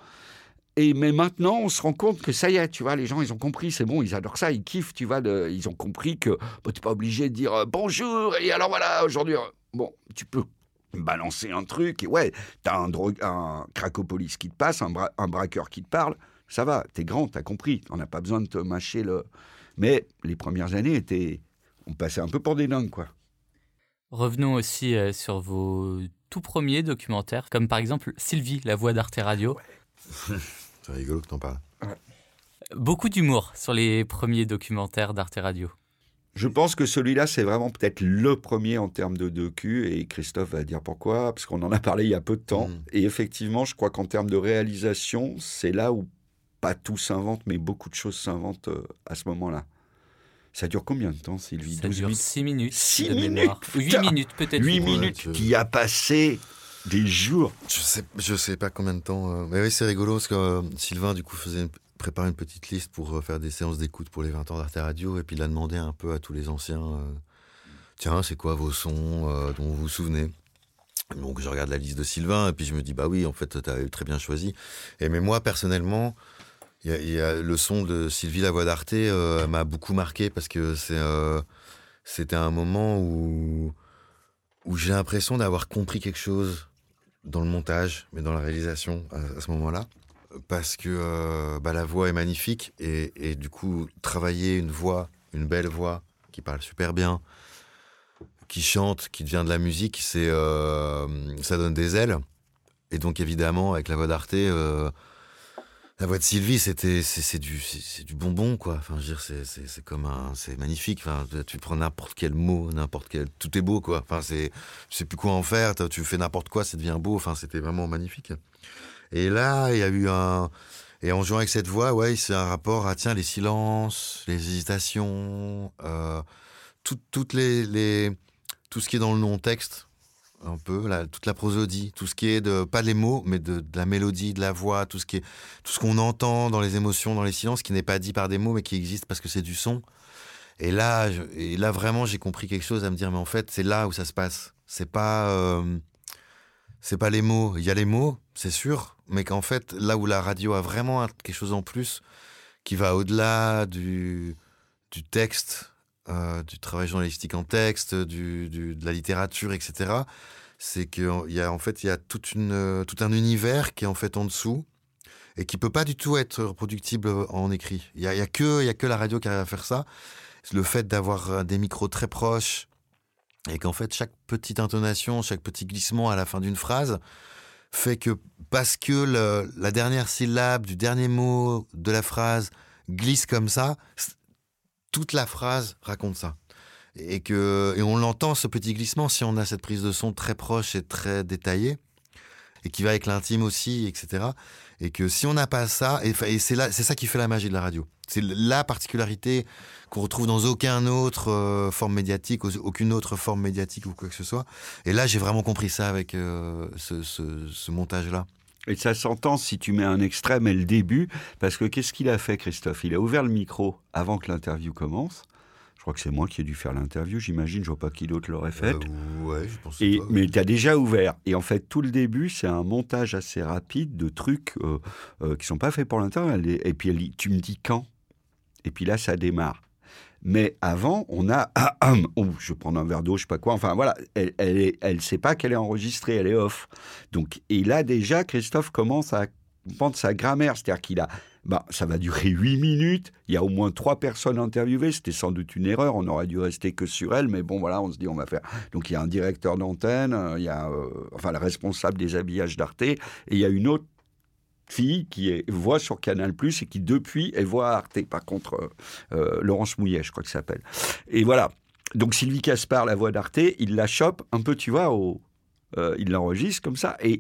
S3: Et mais maintenant, on se rend compte que ça y est, tu vois, les gens, ils ont compris, c'est bon, ils adorent ça, ils kiffent, tu vois, ils ont compris que bah, tu n'es pas obligé de dire euh, bonjour, et alors voilà, aujourd'hui, euh, bon, tu peux balancer un truc, et ouais, tu as un, un cracopolis qui te passe, un, un braqueur qui te parle, ça va, tu es grand, tu as compris, on n'a pas besoin de te mâcher le... Mais les premières années étaient... On passait un peu pour des dingues, quoi.
S1: Revenons aussi euh, sur vos tout premiers documentaires, comme par exemple Sylvie, la voix d'Arte Radio.
S5: C'est rigolo que t'en parles.
S1: Beaucoup d'humour sur les premiers documentaires d'Arte Radio.
S3: Je pense que celui-là, c'est vraiment peut-être le premier en termes de docu, et Christophe va dire pourquoi, parce qu'on en a parlé il y a peu de temps. Mm. Et effectivement, je crois qu'en termes de réalisation, c'est là où pas tout s'invente, mais beaucoup de choses s'inventent euh, à ce moment-là. Ça dure combien de temps, Sylvie?
S1: Ça dure 6 minutes.
S3: 6 minutes
S1: 8 minutes peut-être.
S3: 8 minutes qui a passé des jours.
S5: Je sais, je sais pas combien de temps. Euh, mais oui, c'est rigolo parce que euh, Sylvain, du coup, faisait préparer une petite liste pour euh, faire des séances d'écoute pour les 20 ans d'Arte Radio. Et puis il a demandé un peu à tous les anciens Tiens, c'est quoi vos sons dont vous vous souvenez? Donc je regarde la liste de Sylvain et puis je me dis bah oui en fait tu as très bien choisi et mais moi personnellement y, a le son de Sylvie la voix d'Arte m'a beaucoup marqué parce que c'est c'était un moment où où j'ai l'impression d'avoir compris quelque chose dans le montage, mais dans la réalisation à, ce moment-là. Parce que euh, bah, la voix est magnifique et, du coup, travailler une voix, une belle voix qui parle super bien, qui chante, qui devient de la musique, c'est euh, ça donne des ailes. Et donc, évidemment, avec la voix d'Arte, euh, la voix de Sylvie, c'était c'est du c'est du bonbon quoi. Enfin, je c'est comme un c'est magnifique. Enfin, tu prends n'importe quel mot, n'importe quel tout est beau quoi. Enfin, c'est sais plus quoi en faire. Tu fais n'importe quoi, ça devient beau. Enfin, c'était vraiment magnifique. Et là, il y a eu un et en jouant avec cette voix, ouais, c'est un rapport à tiens les silences, les hésitations, euh, toutes les, les tout ce qui est dans le non-texte, un peu, toute la prosodie, tout ce qui est de, pas les mots, mais de, la mélodie, de la voix, tout ce qui est, tout ce qu'on entend dans les émotions, dans les silences, qui n'est pas dit par des mots, mais qui existe parce que c'est du son. Et là, et là vraiment, j'ai compris quelque chose à me dire, mais en fait, c'est là où ça se passe. C'est pas, euh, c'est pas les mots. Il y a les mots, c'est sûr, mais qu'en fait, là où la radio a vraiment quelque chose en plus, qui va au-delà du, du texte, euh, du travail journalistique en texte, de la littérature, etc. C'est qu'il y a en fait il y a une, tout un univers qui est en fait en dessous et qui peut pas du tout être reproductible en écrit. Il y a, y a, que il y a que la radio qui arrive à faire ça. Le fait d'avoir des micros très proches et qu'en fait chaque petite intonation, chaque petit glissement à la fin d'une phrase fait que parce que la dernière syllabe du dernier mot de la phrase glisse comme ça, toute la phrase raconte ça. Et, que, et on l'entend, ce petit glissement, si on a cette prise de son très proche et très détaillée, et qui va avec l'intime aussi, etc. Et que si on n'a pas ça, et, c'est, là, c'est ça qui fait la magie de la radio. C'est la particularité qu'on retrouve dans aucun autre euh, forme médiatique, aucune autre forme médiatique ou quoi que ce soit. Et là, j'ai vraiment compris ça avec euh, ce, ce montage-là.
S3: Et ça s'entend si tu mets un extrait, mais le début, parce que qu'est-ce qu'il a fait, Christophe? Il a ouvert le micro avant que l'interview commence. Je crois que c'est moi qui ai dû faire l'interview, j'imagine, je vois pas qui d'autre l'aurait fait.
S5: Euh, ouais, je pense
S3: et, Mais tu as déjà ouvert. Et en fait, tout le début, c'est un montage assez rapide de trucs euh, euh, qui sont pas faits pour l'interview. Et puis, tu me dis quand? Et puis là, ça démarre. Mais avant, on a. oh, je prends un verre d'eau, je sais pas quoi. Enfin voilà, elle, elle, elle sait pas qu'elle est enregistrée, elle est off. Donc, et là déjà, Christophe commence à prendre sa grammaire, c'est-à-dire qu'il a. Bah, ça va durer huit minutes. Il y a au moins trois personnes interviewées. C'était sans doute une erreur. On aurait dû rester que sur elle. Mais bon, voilà, on se dit, on va faire. Donc, il y a un directeur d'antenne, il y a euh, enfin le responsable des habillages d'Arte, et il y a une autre fille qui voit sur Canal Plus et qui depuis est voix Arte. Par contre, euh, euh, Laurence Mouillet, je crois que ça s'appelle. Et voilà. Donc Sylvie Caspar, la voix d'Arte, il la chope un peu, tu vois, euh, il l'enregistre comme ça. Et,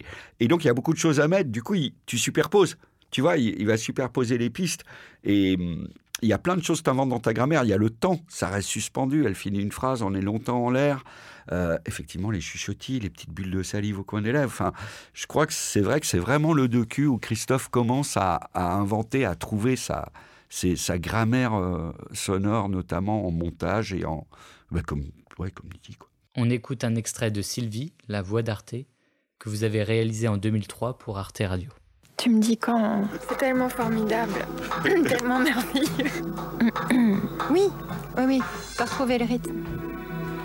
S3: donc il y a beaucoup de choses à mettre. Du coup, tu superposes. Tu vois, il, il, va superposer les pistes. Et hum, il y a plein de choses que tu inventes dans ta grammaire. Il y a le temps, ça reste suspendu. Elle finit une phrase, on est longtemps en l'air. Euh, effectivement, les chuchotis, les petites bulles de salive au coin des lèvres. Enfin, je crois que c'est vrai que c'est vraiment le docu où Christophe commence à, inventer, à trouver sa, sa grammaire euh, sonore, notamment en montage et en. Bah, comme, ouais, comme dit. Quoi.
S1: On écoute un extrait de Sylvie, la voix d'Arte, que vous avez réalisé en 2003 pour Arte Radio.
S8: Tu me dis quand C'est tellement formidable, tellement merveilleux. oui, oui, oui, pour retrouver le rythme.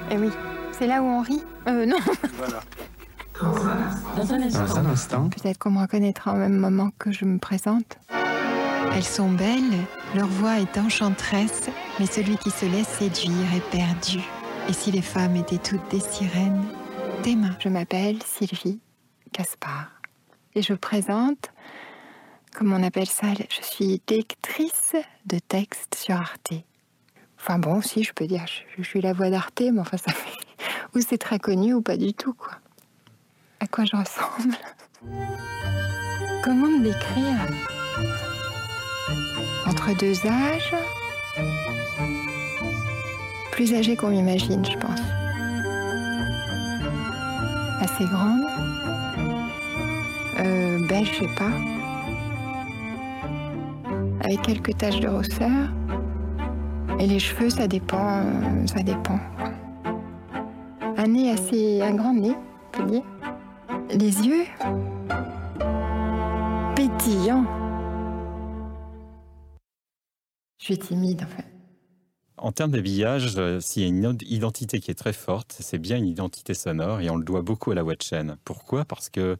S8: Et eh oui, c'est là où on rit. Euh, non. Voilà. Dans un instant. Dans un instant. Peut-être qu'on me reconnaîtra au même moment que je me présente. Elles sont belles, leur voix est enchanteresse, mais celui qui se laisse séduire est perdu. Et si les femmes étaient toutes des sirènes Tes mains. Je m'appelle Sylvie Caspar et je présente, comme on appelle ça, je suis lectrice de textes sur Arte. Enfin bon, si je peux dire, je, suis la voix d'Arte, mais enfin ça fait... Ou c'est très connu ou pas du tout, quoi. À quoi je ressemble Comment me décrire Entre deux âges Plus âgée qu'on m'imagine, je pense. Assez grande euh, belle, je sais pas. Avec quelques taches de rousseur. Et les cheveux, ça dépend. Euh, ça dépend. Un nez assez. un grand nez, on peut dire. Les yeux. Pétillants. Je suis timide en fait.
S9: En termes d'habillage, euh, s'il y a une identité qui est très forte, c'est bien une identité sonore et on le doit beaucoup à la voix de chaîne. Pourquoi? Parce que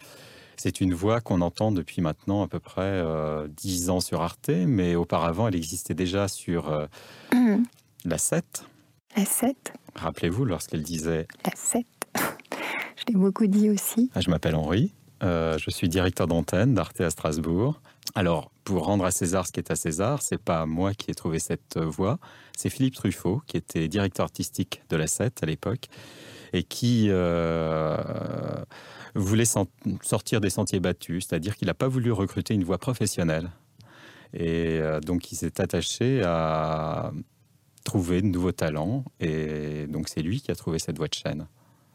S9: c'est une voix qu'on entend depuis maintenant à peu près euh, dix 10 ans sur Arte, mais auparavant, elle existait déjà sur euh, mmh. la 7.
S8: La 7
S9: Rappelez-vous, lorsqu'elle disait...
S8: La 7 Je l'ai beaucoup dit aussi.
S9: Ah, je m'appelle Henri, euh, je suis directeur d'antenne d'Arte à Strasbourg. Alors, pour rendre à César ce qui est à César, c'est pas moi qui ai trouvé cette voix, c'est Philippe Truffaut, qui était directeur artistique de la 7 à l'époque, et qui voulait sortir des sentiers battus, c'est-à-dire qu'il n'a pas voulu recruter une voix professionnelle. Et euh, donc, il s'est attaché à trouver de nouveaux talents. Et donc, c'est lui qui a trouvé cette voix de chaîne.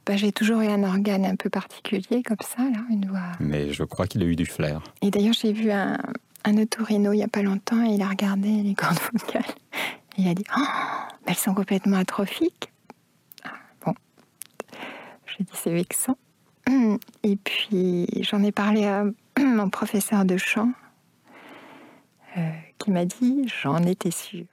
S8: bah, j'ai toujours eu un organe un peu particulier comme ça, là, une voix.
S9: Mais je crois qu'il a eu du flair.
S8: Et d'ailleurs, j'ai vu un, un otorino il n'y a pas longtemps et il a regardé les cordes vocales. Et il a dit oh, elles sont complètement atrophiques. Ah, bon, j'ai dit c'est vexant. Et puis j'en ai parlé à mon professeur de chant euh, qui m'a dit j'en étais sûre.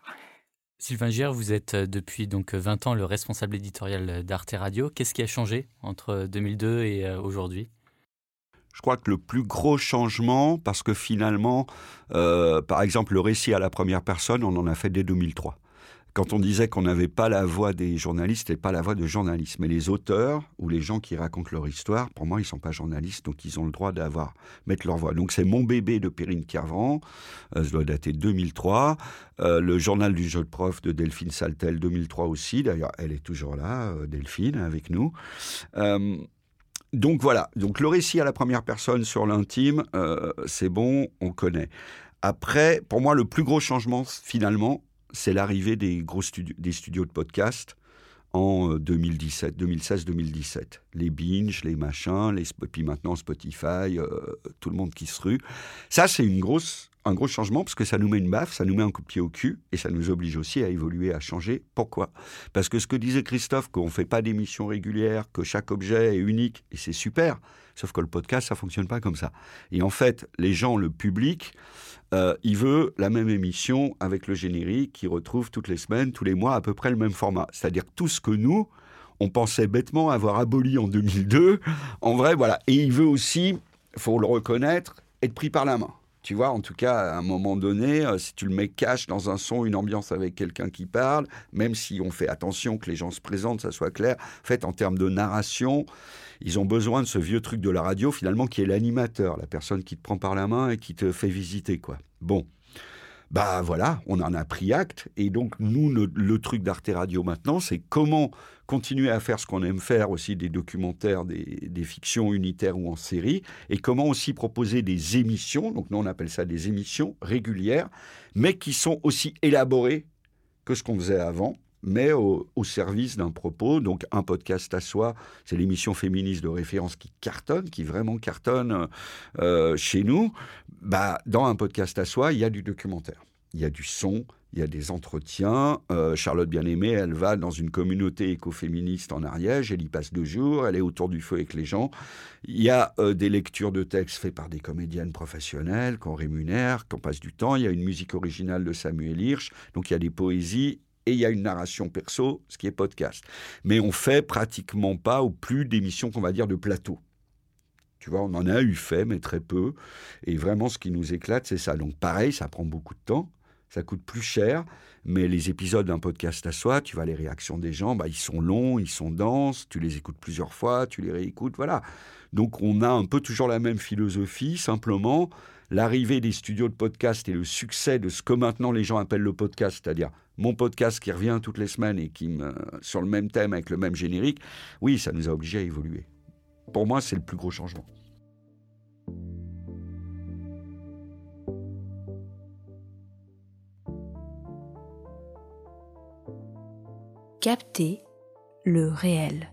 S1: Sylvain Gier, vous êtes euh, depuis donc 20 ans le responsable éditorial d'Arte Radio. Qu'est-ce qui a changé entre 2002 et euh, aujourd'hui?
S3: Je crois que le plus gros changement, parce que finalement, par exemple, le récit à la première personne, on en a fait dès 2003 quand on disait qu'on n'avait pas la voix des journalistes et pas la voix de journalistes. Mais les auteurs ou les gens qui racontent leur histoire, pour moi, ils ne sont pas journalistes, donc ils ont le droit d'avoir mettre leur voix. Donc c'est Mon bébé de Perrine Carvan, euh, ça doit dater de 2003. Euh, le journal du jeu de prof de Delphine Saltel, 2003 aussi. D'ailleurs, elle est toujours là, euh, Delphine, avec nous. donc voilà, donc le récit à la première personne sur l'intime, c'est bon, on connaît. Après, pour moi, le plus gros changement, finalement, c'est l'arrivée des gros studios, des studios de podcast en 2017, 2016-2017. Les binge, les machins, les, puis maintenant Spotify, euh, tout le monde qui se rue. Ça, c'est une grosse, un gros changement parce que ça nous met une baffe, ça nous met un coup de pied au cul et ça nous oblige aussi à évoluer, à changer. Pourquoi? Parce que ce que disait Christophe, qu'on ne fait pas d'émissions régulières, que chaque objet est unique, et c'est super, sauf que le podcast, ça fonctionne pas comme ça. Et en fait, les gens, le public, euh, il veut la même émission avec le générique qui retrouve toutes les semaines, tous les mois, à peu près le même format. C'est-à-dire tout ce que nous, on pensait bêtement avoir aboli en 2002, en vrai, voilà. Et il veut aussi, faut le reconnaître, être pris par la main. Tu vois, en tout cas, à un moment donné, euh, si tu le mets cash dans un son, une ambiance avec quelqu'un qui parle, même si on fait attention que les gens se présentent, ça soit clair, fait, en termes de narration, ils ont besoin de ce vieux truc de la radio, finalement, qui est l'animateur, la personne qui te prend par la main et qui te fait visiter, quoi. Bon. Bah voilà, on en a pris acte. Et donc, nous, le, truc d'Arte Radio maintenant, c'est comment continuer à faire ce qu'on aime faire aussi, des documentaires, des, des, fictions unitaires ou en série, et comment aussi proposer des émissions, donc nous on appelle ça des émissions régulières, mais qui sont aussi élaborées que ce qu'on faisait avant, mais au, service d'un propos. Donc un podcast à soi, c'est l'émission féministe de référence qui cartonne, qui vraiment cartonne euh, chez nous. Bah, dans un podcast à soi, il y a du documentaire, il y a du son, il y a des entretiens. Euh, Charlotte Bien-Aimée, elle va dans une communauté écoféministe en Ariège, elle y passe deux jours, elle est autour du feu avec les gens. Il y a euh, des lectures de textes faites par des comédiennes professionnelles qu'on rémunère, qu'on passe du temps. Il y a une musique originale de Samuel Hirsch, donc il y a des poésies et il y a une narration perso, ce qui est podcast. Mais on fait pratiquement pas ou plus d'émissions qu'on va dire de plateau. Tu vois, on en a eu fait, mais très peu. Et vraiment, ce qui nous éclate, c'est ça. Donc pareil, ça prend beaucoup de temps, ça coûte plus cher, mais les épisodes d'un podcast à soi, tu vois, les réactions des gens, bah, ils sont longs, ils sont denses, tu les écoutes plusieurs fois, tu les réécoutes, voilà. Donc on a un peu toujours la même philosophie, simplement l'arrivée des studios de podcast et le succès de ce que maintenant les gens appellent le podcast, c'est-à-dire mon podcast qui revient toutes les semaines et qui me, sur le même thème avec le même générique, oui, ça nous a obligés à évoluer. Pour moi, c'est le plus gros changement.
S2: Capter le réel.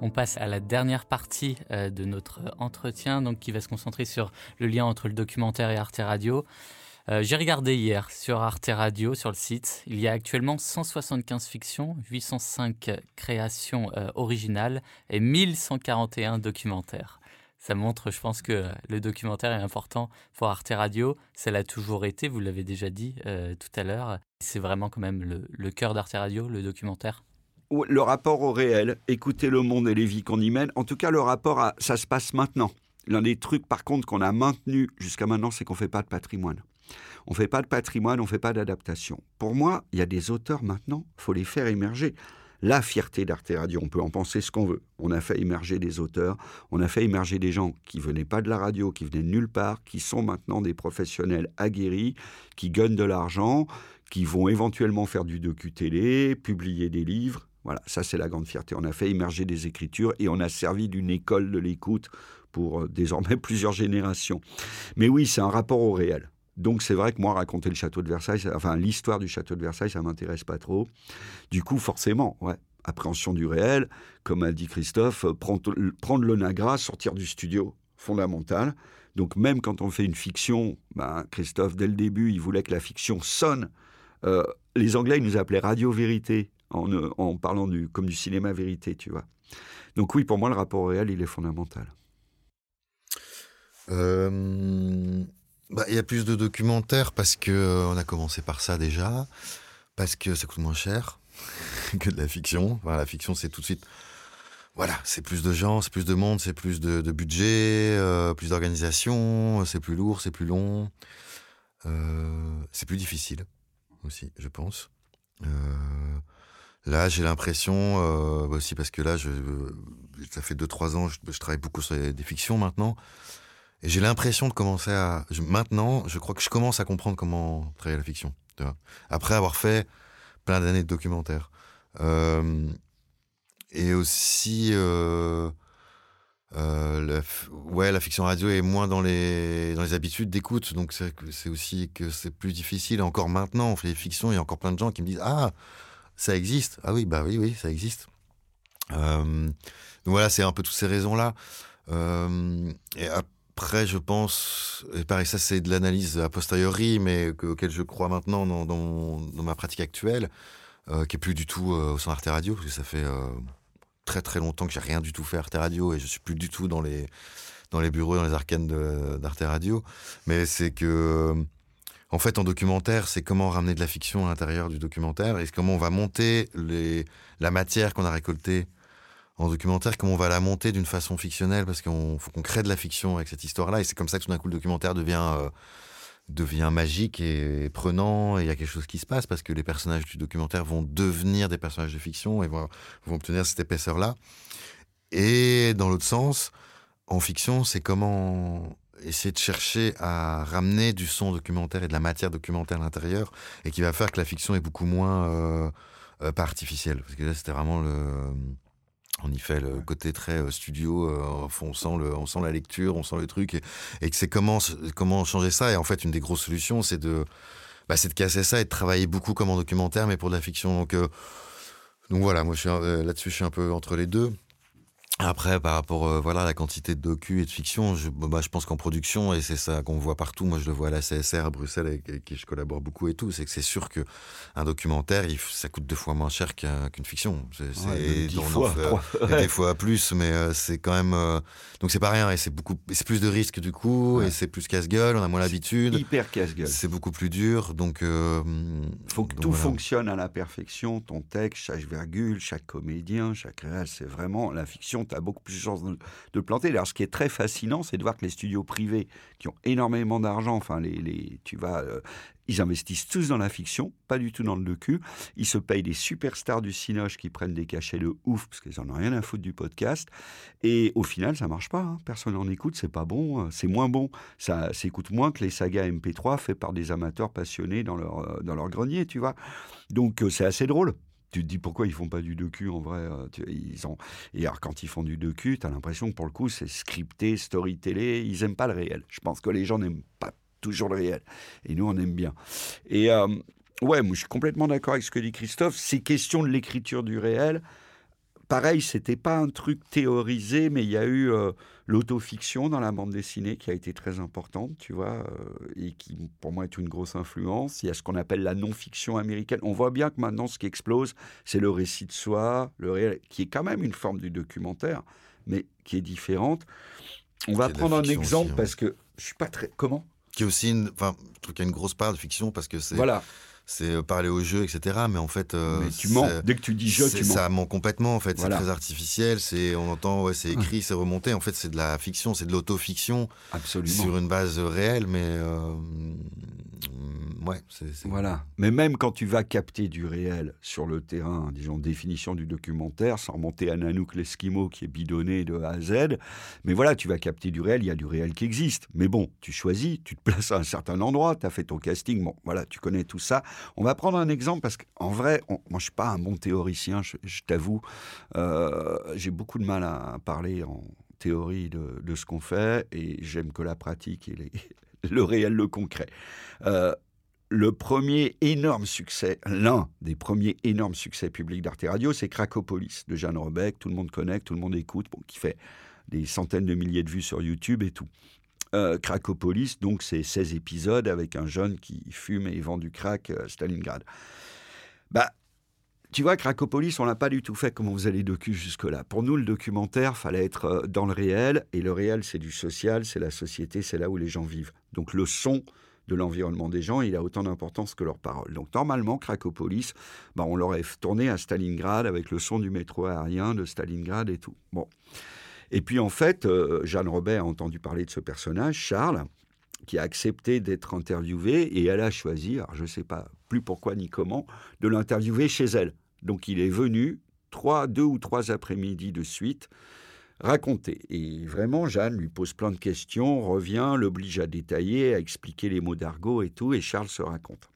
S1: On passe à la dernière partie euh, de notre entretien, donc qui va se concentrer sur le lien entre le documentaire et Arte Radio. Euh, j'ai regardé hier sur Arte Radio, sur le site, il y a actuellement 175 fictions, 805 créations euh, originales et 1141 documentaires. Ça montre, je pense, que le documentaire est important pour Arte Radio. Ça l'a toujours été, vous l'avez déjà dit tout à l'heure. C'est vraiment quand même le, le cœur d'Arte Radio, le documentaire
S3: le rapport au réel, écouter le monde et les vies qu'on y mène, en tout cas le rapport à ça se passe maintenant. L'un des trucs par contre qu'on a maintenu jusqu'à maintenant, c'est qu'on ne fait pas de patrimoine. On ne fait pas de patrimoine, on ne fait pas d'adaptation. Pour moi, il y a des auteurs maintenant, faut les faire émerger. La fierté d'Arte Radio, on peut en penser ce qu'on veut. On a fait émerger des auteurs, on a fait émerger des gens qui venaient pas de la radio, qui venaient de nulle part, qui sont maintenant des professionnels aguerris, qui gagnent de l'argent, qui vont éventuellement faire du docu-télé, publier des livres. Voilà, ça c'est la grande fierté. On a fait émerger des écritures et on a servi d'une école de l'écoute pour euh, désormais plusieurs générations. Mais oui, c'est un rapport au réel. Donc c'est vrai que moi, raconter le château de Versailles, enfin l'histoire du château de Versailles, ça m'intéresse pas trop. Du coup, forcément, appréhension du réel, comme a dit Christophe, euh, prendre, prendre le Nagra, sortir du studio, fondamental. Donc même quand on fait une fiction, ben, Christophe, dès le début, il voulait que la fiction sonne. Euh, les Anglais, ils nous appelaient radio vérité, en, euh, en parlant du, comme du cinéma vérité, tu vois. Donc oui, pour moi, le rapport réel, il est fondamental.
S5: Euh, bah, il y a plus de documentaires parce que euh, on a commencé par ça déjà, parce que ça coûte moins cher que de la fiction. La fiction, c'est tout de suite. Voilà, c'est plus de gens, c'est plus de monde, c'est plus de, budget, plus d'organisation, c'est plus lourd, c'est plus long. C'est plus difficile aussi, je pense. Euh, là, j'ai l'impression, euh, aussi parce que là, je, ça fait 2-3 ans, je, travaille beaucoup sur des fictions maintenant. Et j'ai l'impression de commencer à. Maintenant, je crois que je commence à comprendre comment travailler la fiction. Tu vois Après avoir fait plein d'années de documentaires. Euh, et aussi. Euh, euh, la, ouais, la fiction radio est moins dans les, dans les habitudes d'écoute, donc c'est aussi que c'est plus difficile. Encore maintenant, on fait des fictions, il y a encore plein de gens qui me disent Ah, ça existe. Ah oui, bah oui, oui, ça existe. Euh, donc voilà, c'est un peu toutes ces raisons-là. Euh, et après, je pense, et pareil, ça c'est de l'analyse a posteriori, mais que, auquel je crois maintenant dans, ma pratique actuelle, euh, qui est plus du tout au sein d'Arte Radio, parce que ça fait très très longtemps que j'ai rien du tout fait Arte Radio et je suis plus du tout dans les dans les bureaux, dans les arcanes d'Arte Radio. Mais c'est que en fait, en documentaire, c'est comment ramener de la fiction à l'intérieur du documentaire et comment on va monter la matière qu'on a récoltée en documentaire, comment on va la monter d'une façon fictionnelle, parce qu'il faut qu'on crée de la fiction avec cette histoire-là. Et c'est comme ça que tout d'un coup, le documentaire devient, euh, magique et prenant, et il y a quelque chose qui se passe, parce que les personnages du documentaire vont devenir des personnages de fiction et vont obtenir cette épaisseur-là. Et dans l'autre sens, en fiction, c'est comment essayer de chercher à ramener du son documentaire et de la matière documentaire à l'intérieur et qui va faire que la fiction est beaucoup moins euh, euh, pas artificielle. Parce que là c'était vraiment le on y fait le côté très euh, studio euh, on sent le on sent la lecture on sent le truc et, et que c'est comment comment changer ça. Et en fait une des grosses solutions c'est de bah, c'est de casser ça et de travailler beaucoup comme en documentaire mais pour de la fiction. Donc euh, donc voilà moi euh, là-dessus je suis un peu entre les deux après, par rapport euh, voilà, à la quantité de docu et de fiction, je, bah, je pense qu'en production, et c'est ça qu'on voit partout, moi je le vois à la CSR à Bruxelles avec, avec qui je collabore beaucoup et tout, c'est que c'est sûr qu'un documentaire, il, ça coûte deux fois moins cher qu'une qu fois,
S3: ouais, dix fois,
S5: des fois plus, mais euh, c'est quand même... Euh, donc c'est pas rien, et c'est beaucoup, c'est plus de risques du coup, ouais. et c'est plus casse-gueule, on a moins l'habitude.
S3: Hyper casse-gueule.
S5: C'est beaucoup plus dur, donc... Euh,
S3: faut que
S5: donc,
S3: tout
S5: voilà.
S3: fonctionne à la perfection, ton texte, chaque virgule, chaque comédien, chaque réel, c'est vraiment la fiction tu as beaucoup plus de chances de, planter. Alors, ce qui est très fascinant, c'est de voir que les studios privés qui ont énormément d'argent, enfin, les, les, tu vas, euh, ils investissent tous dans la fiction, pas du tout dans le docu. Ils se payent des superstars du cinoche qui prennent des cachets de ouf parce qu'ils en ont rien à foutre du podcast. Et au final, ça marche pas. Hein. Personne n'en écoute, c'est pas bon, euh, c'est moins bon. Ça s'écoute moins que les sagas MP3 faits par des amateurs passionnés dans leur, euh, dans leur grenier, tu vois. Donc, c'est assez drôle tu te dis pourquoi ils font pas du docu en vrai euh, ils ont et alors quand ils font du docu tu as l'impression que pour le coup c'est scripté story télé ils aiment pas le réel. Je pense que les gens n'aiment pas toujours le réel. Et nous on aime bien. Et euh, ouais moi je suis complètement d'accord avec ce que dit Christophe. Ces questions de l'écriture du réel pareil c'était pas un truc théorisé mais il y a eu euh, l'autofiction dans la bande dessinée qui a été très importante, tu vois, euh, et qui pour moi est une grosse influence. Il y a ce qu'on appelle la non-fiction américaine. On voit bien que maintenant ce qui explose, c'est le récit de soi, le réel, qui est quand même une forme du documentaire, mais qui est différente. On va prendre un exemple aussi, hein. parce que je suis pas très. Comment?
S5: Qui est aussi une. Enfin, je trouve qu'il y a une grosse part de fiction parce que c'est.
S3: Voilà
S5: c'est euh, parler au jeu, etc. Mais en fait, euh,
S3: mais tu mens. Dès que tu dis jeu, tu mens.
S5: Ça ment complètement. En fait, voilà. c'est très artificiel. C'est, on entend, ouais, c'est écrit, c'est remonté. En fait, c'est de la fiction, c'est de l'autofiction.
S3: Absolument.
S5: Sur une base réelle, mais euh, ouais. c'est
S3: Voilà. Mais même quand tu vas capter du réel sur le terrain, disons définition du documentaire, sans remonter à Nanook l'Eskimo qui est bidonné de A à Z, mais voilà, tu vas capter du réel. Il y a du réel qui existe. Mais bon, tu choisis, tu te places à un certain endroit, tu as fait ton casting. Bon, voilà, tu connais tout ça. On va prendre un exemple parce qu'en vrai, on, moi je suis pas un bon théoricien, je, t'avoue. Euh, J'ai beaucoup de mal à parler en théorie de, ce qu'on fait et j'aime que la pratique et le réel, le concret. Euh, le premier énorme succès, l'un des premiers énormes succès publics d'Arte Radio, c'est Cracopolis de Jeanne Rebec. Tout le monde connaît, tout le monde écoute, bon, qui fait des centaines de milliers de vues sur YouTube et tout. Euh, Cracopolis, donc c'est 16 épisodes avec un jeune qui fume et vend du crack à Stalingrad. Bah, tu vois, Cracopolis, on l'a pas du tout fait comme on faisait les docus jusque-là. Pour nous, le documentaire, fallait être euh, dans le réel, et le réel, c'est du social, c'est la société, c'est là où les gens vivent. Donc le son de l'environnement des gens, il a autant d'importance que leurs paroles. Donc normalement, Cracopolis, bah, on l'aurait tourné à Stalingrad avec le son du métro aérien de Stalingrad et tout. Bon. Et puis en fait, euh, Jeanne Robert a entendu parler de ce personnage, Charles, qui a accepté d'être interviewé et elle a choisi, alors je ne sais pas plus pourquoi ni comment, de l'interviewer chez elle. Donc il est venu trois, deux ou trois après-midi de suite raconter. Et vraiment, Jeanne lui pose plein de questions, revient, l'oblige à détailler, à expliquer les mots d'argot et tout, et Charles se raconte.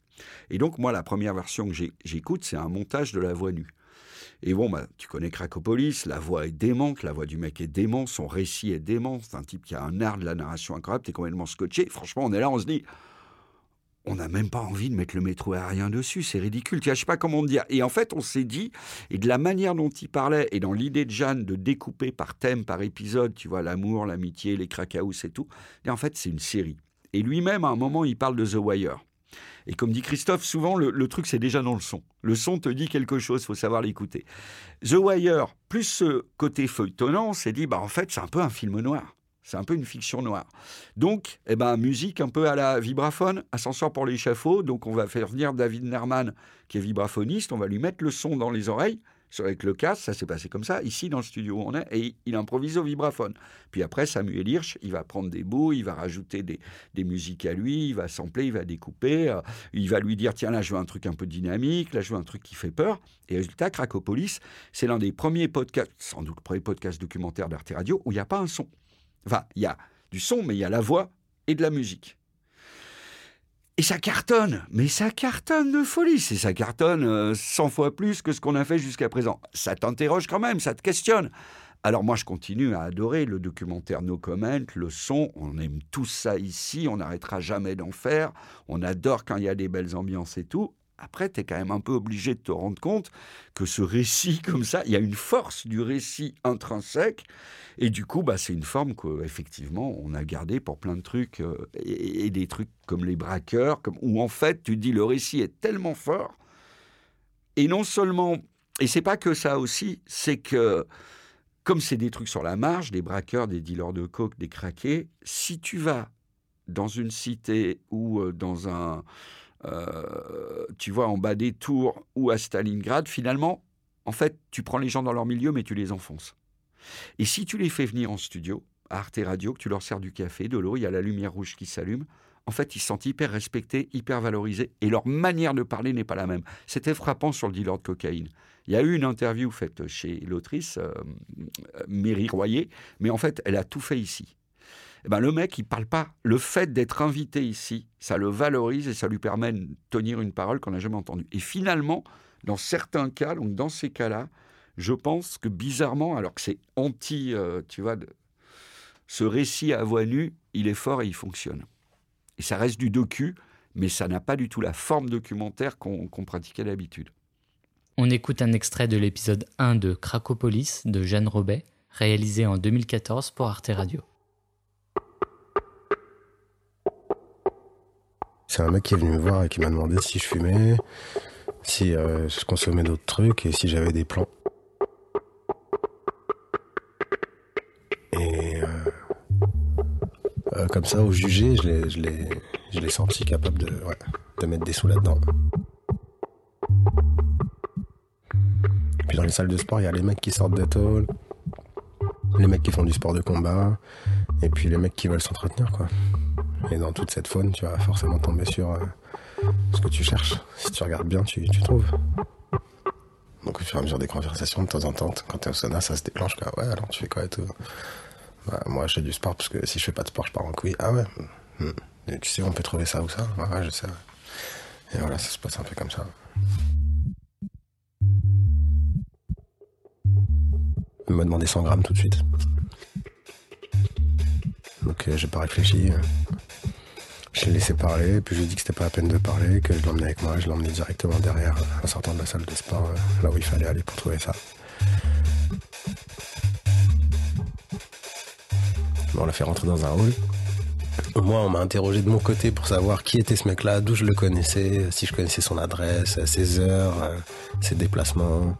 S3: Et donc moi, la première version que j'écoute, c'est un montage de la voix nue. Et bon, bah, tu connais Cracopolis, la voix est démente, la voix du mec est dément, son récit est dément, c'est un type qui a un art de la narration incroyable, t'es complètement scotché. Franchement, on est là, on se dit, on n'a même pas envie de mettre le métro aérien dessus, c'est ridicule. Tu vois, je sais pas comment dire. Et en fait, on s'est dit, et de la manière dont il parlait, et dans l'idée de Jeanne de découper par thème, par épisode, tu vois, l'amour, l'amitié, les cracaous et tout, et en fait, c'est une série. Et lui-même, à un moment, il parle de The Wire. Et comme dit Christophe, souvent le, truc c'est déjà dans le son. Le son te dit quelque chose, faut savoir l'écouter. The Wire, plus ce côté feuilletonnant, on s'est dit bah en fait c'est un peu un film noir. C'est un peu une fiction noire. Donc, eh ben, musique un peu à la vibraphone, ascenseur pour l'échafaud. Donc, on va faire venir David Nerman, qui est vibraphoniste. On va lui mettre le son dans les oreilles avec le casque, ça s'est passé comme ça, ici dans le studio où on est, et il improvise au vibraphone. Puis après, Samuel Hirsch, il va prendre des bouts, il va rajouter des, musiques à lui, il va sampler, il va découper, euh, il va lui dire, tiens, là, je veux un truc un peu dynamique, là, je veux un truc qui fait peur. Et résultat, Cracopolis, c'est l'un des premiers podcasts, sans doute le premier podcast documentaire d'Arte Radio, où il n'y a pas un son. Enfin, il y a du son, mais il y a la voix et de la musique. Et ça cartonne, mais ça cartonne de folie. C'est ça cartonne 100 euh, fois plus que ce qu'on a fait jusqu'à présent. Ça t'interroge quand même, ça te questionne. Alors moi, je continue à adorer le documentaire No Comment, le son. On aime tout ça ici. On n'arrêtera jamais d'en faire. On adore quand il y a des belles ambiances et tout. Après, tu es quand même un peu obligé de te rendre compte que ce récit comme ça, il y a une force du récit intrinsèque. Et du coup, bah, c'est une forme qu'effectivement, on a gardée pour plein de trucs. Euh, et, des trucs comme les braqueurs, comme, où en fait, tu dis le récit est tellement fort. Et non seulement. Et c'est pas que ça aussi, c'est que. Comme c'est des trucs sur la marge, des braqueurs, des dealers de coke, des craqués, si tu vas dans une cité ou euh, dans un, euh, tu vois, en bas des tours ou à Stalingrad, finalement, en fait, tu prends les gens dans leur milieu, mais tu les enfonces. Et si tu les fais venir en studio, à Arte Radio, que tu leur sers du café, de l'eau, il y a la lumière rouge qui s'allume, en fait, ils se sentent hyper respectés, hyper valorisés, et leur manière de parler n'est pas la même. C'était frappant sur le dealer de cocaïne. Il y a eu une interview faite chez l'autrice, euh, Mary Royer, mais en fait, elle a tout fait ici. Eh ben, le mec, il parle pas. Le fait d'être invité ici, ça le valorise et ça lui permet de tenir une parole qu'on n'a jamais entendue. Et finalement, dans certains cas, donc dans ces cas-là, je pense que bizarrement, alors que c'est anti, euh, tu vois, ce récit à voix nue, il est fort et il fonctionne. Et ça reste du docu, mais ça n'a pas du tout la forme documentaire qu'on pratiquait d'habitude.
S1: On écoute un extrait de l'épisode 1 de Cracopolis de Jeanne Robet, réalisé en 2014 pour Arte Radio.
S10: C'est un mec qui est venu me voir et qui m'a demandé si je fumais, si euh, je consommais d'autres trucs et si j'avais des plans. Et euh, euh, comme ça, au jugé, je l'ai senti capable de, de mettre des sous là-dedans. Puis dans les salles de sport, il y a les mecs qui sortent de tôle, les mecs qui font du sport de combat, et puis les mecs qui veulent s'entretenir, quoi. Dans toute cette faune, tu vas forcément tomber sur euh, ce que tu cherches. Si tu regardes bien, tu, trouves. Donc au fur et à mesure des conversations, de temps en temps, quand t'es au sauna, ça se déclenche. Quoi. Ouais, alors tu fais quoi et tout? Bah, Moi, je fais du sport parce que si je fais pas de sport, je pars en couille. Ah ouais hmm. Tu sais, on peut trouver ça ou ça? Ouais, je sais. Et voilà, ça se passe un peu comme ça. Il m'a demandé 100 grammes tout de suite. Donc euh, j'ai pas réfléchi. Je l'ai laissé parler, puis je lui ai dit que c'était pas la peine de parler, que je l'emmenais avec moi, je l'emmenais directement derrière, en sortant de la salle de sport, euh, là où il fallait aller pour trouver ça. on l'a fait rentrer dans un hall. Moi, on m'a interrogé de mon côté pour savoir qui était ce mec-là, d'où je le connaissais, si je connaissais son adresse, ses heures, euh, ses déplacements,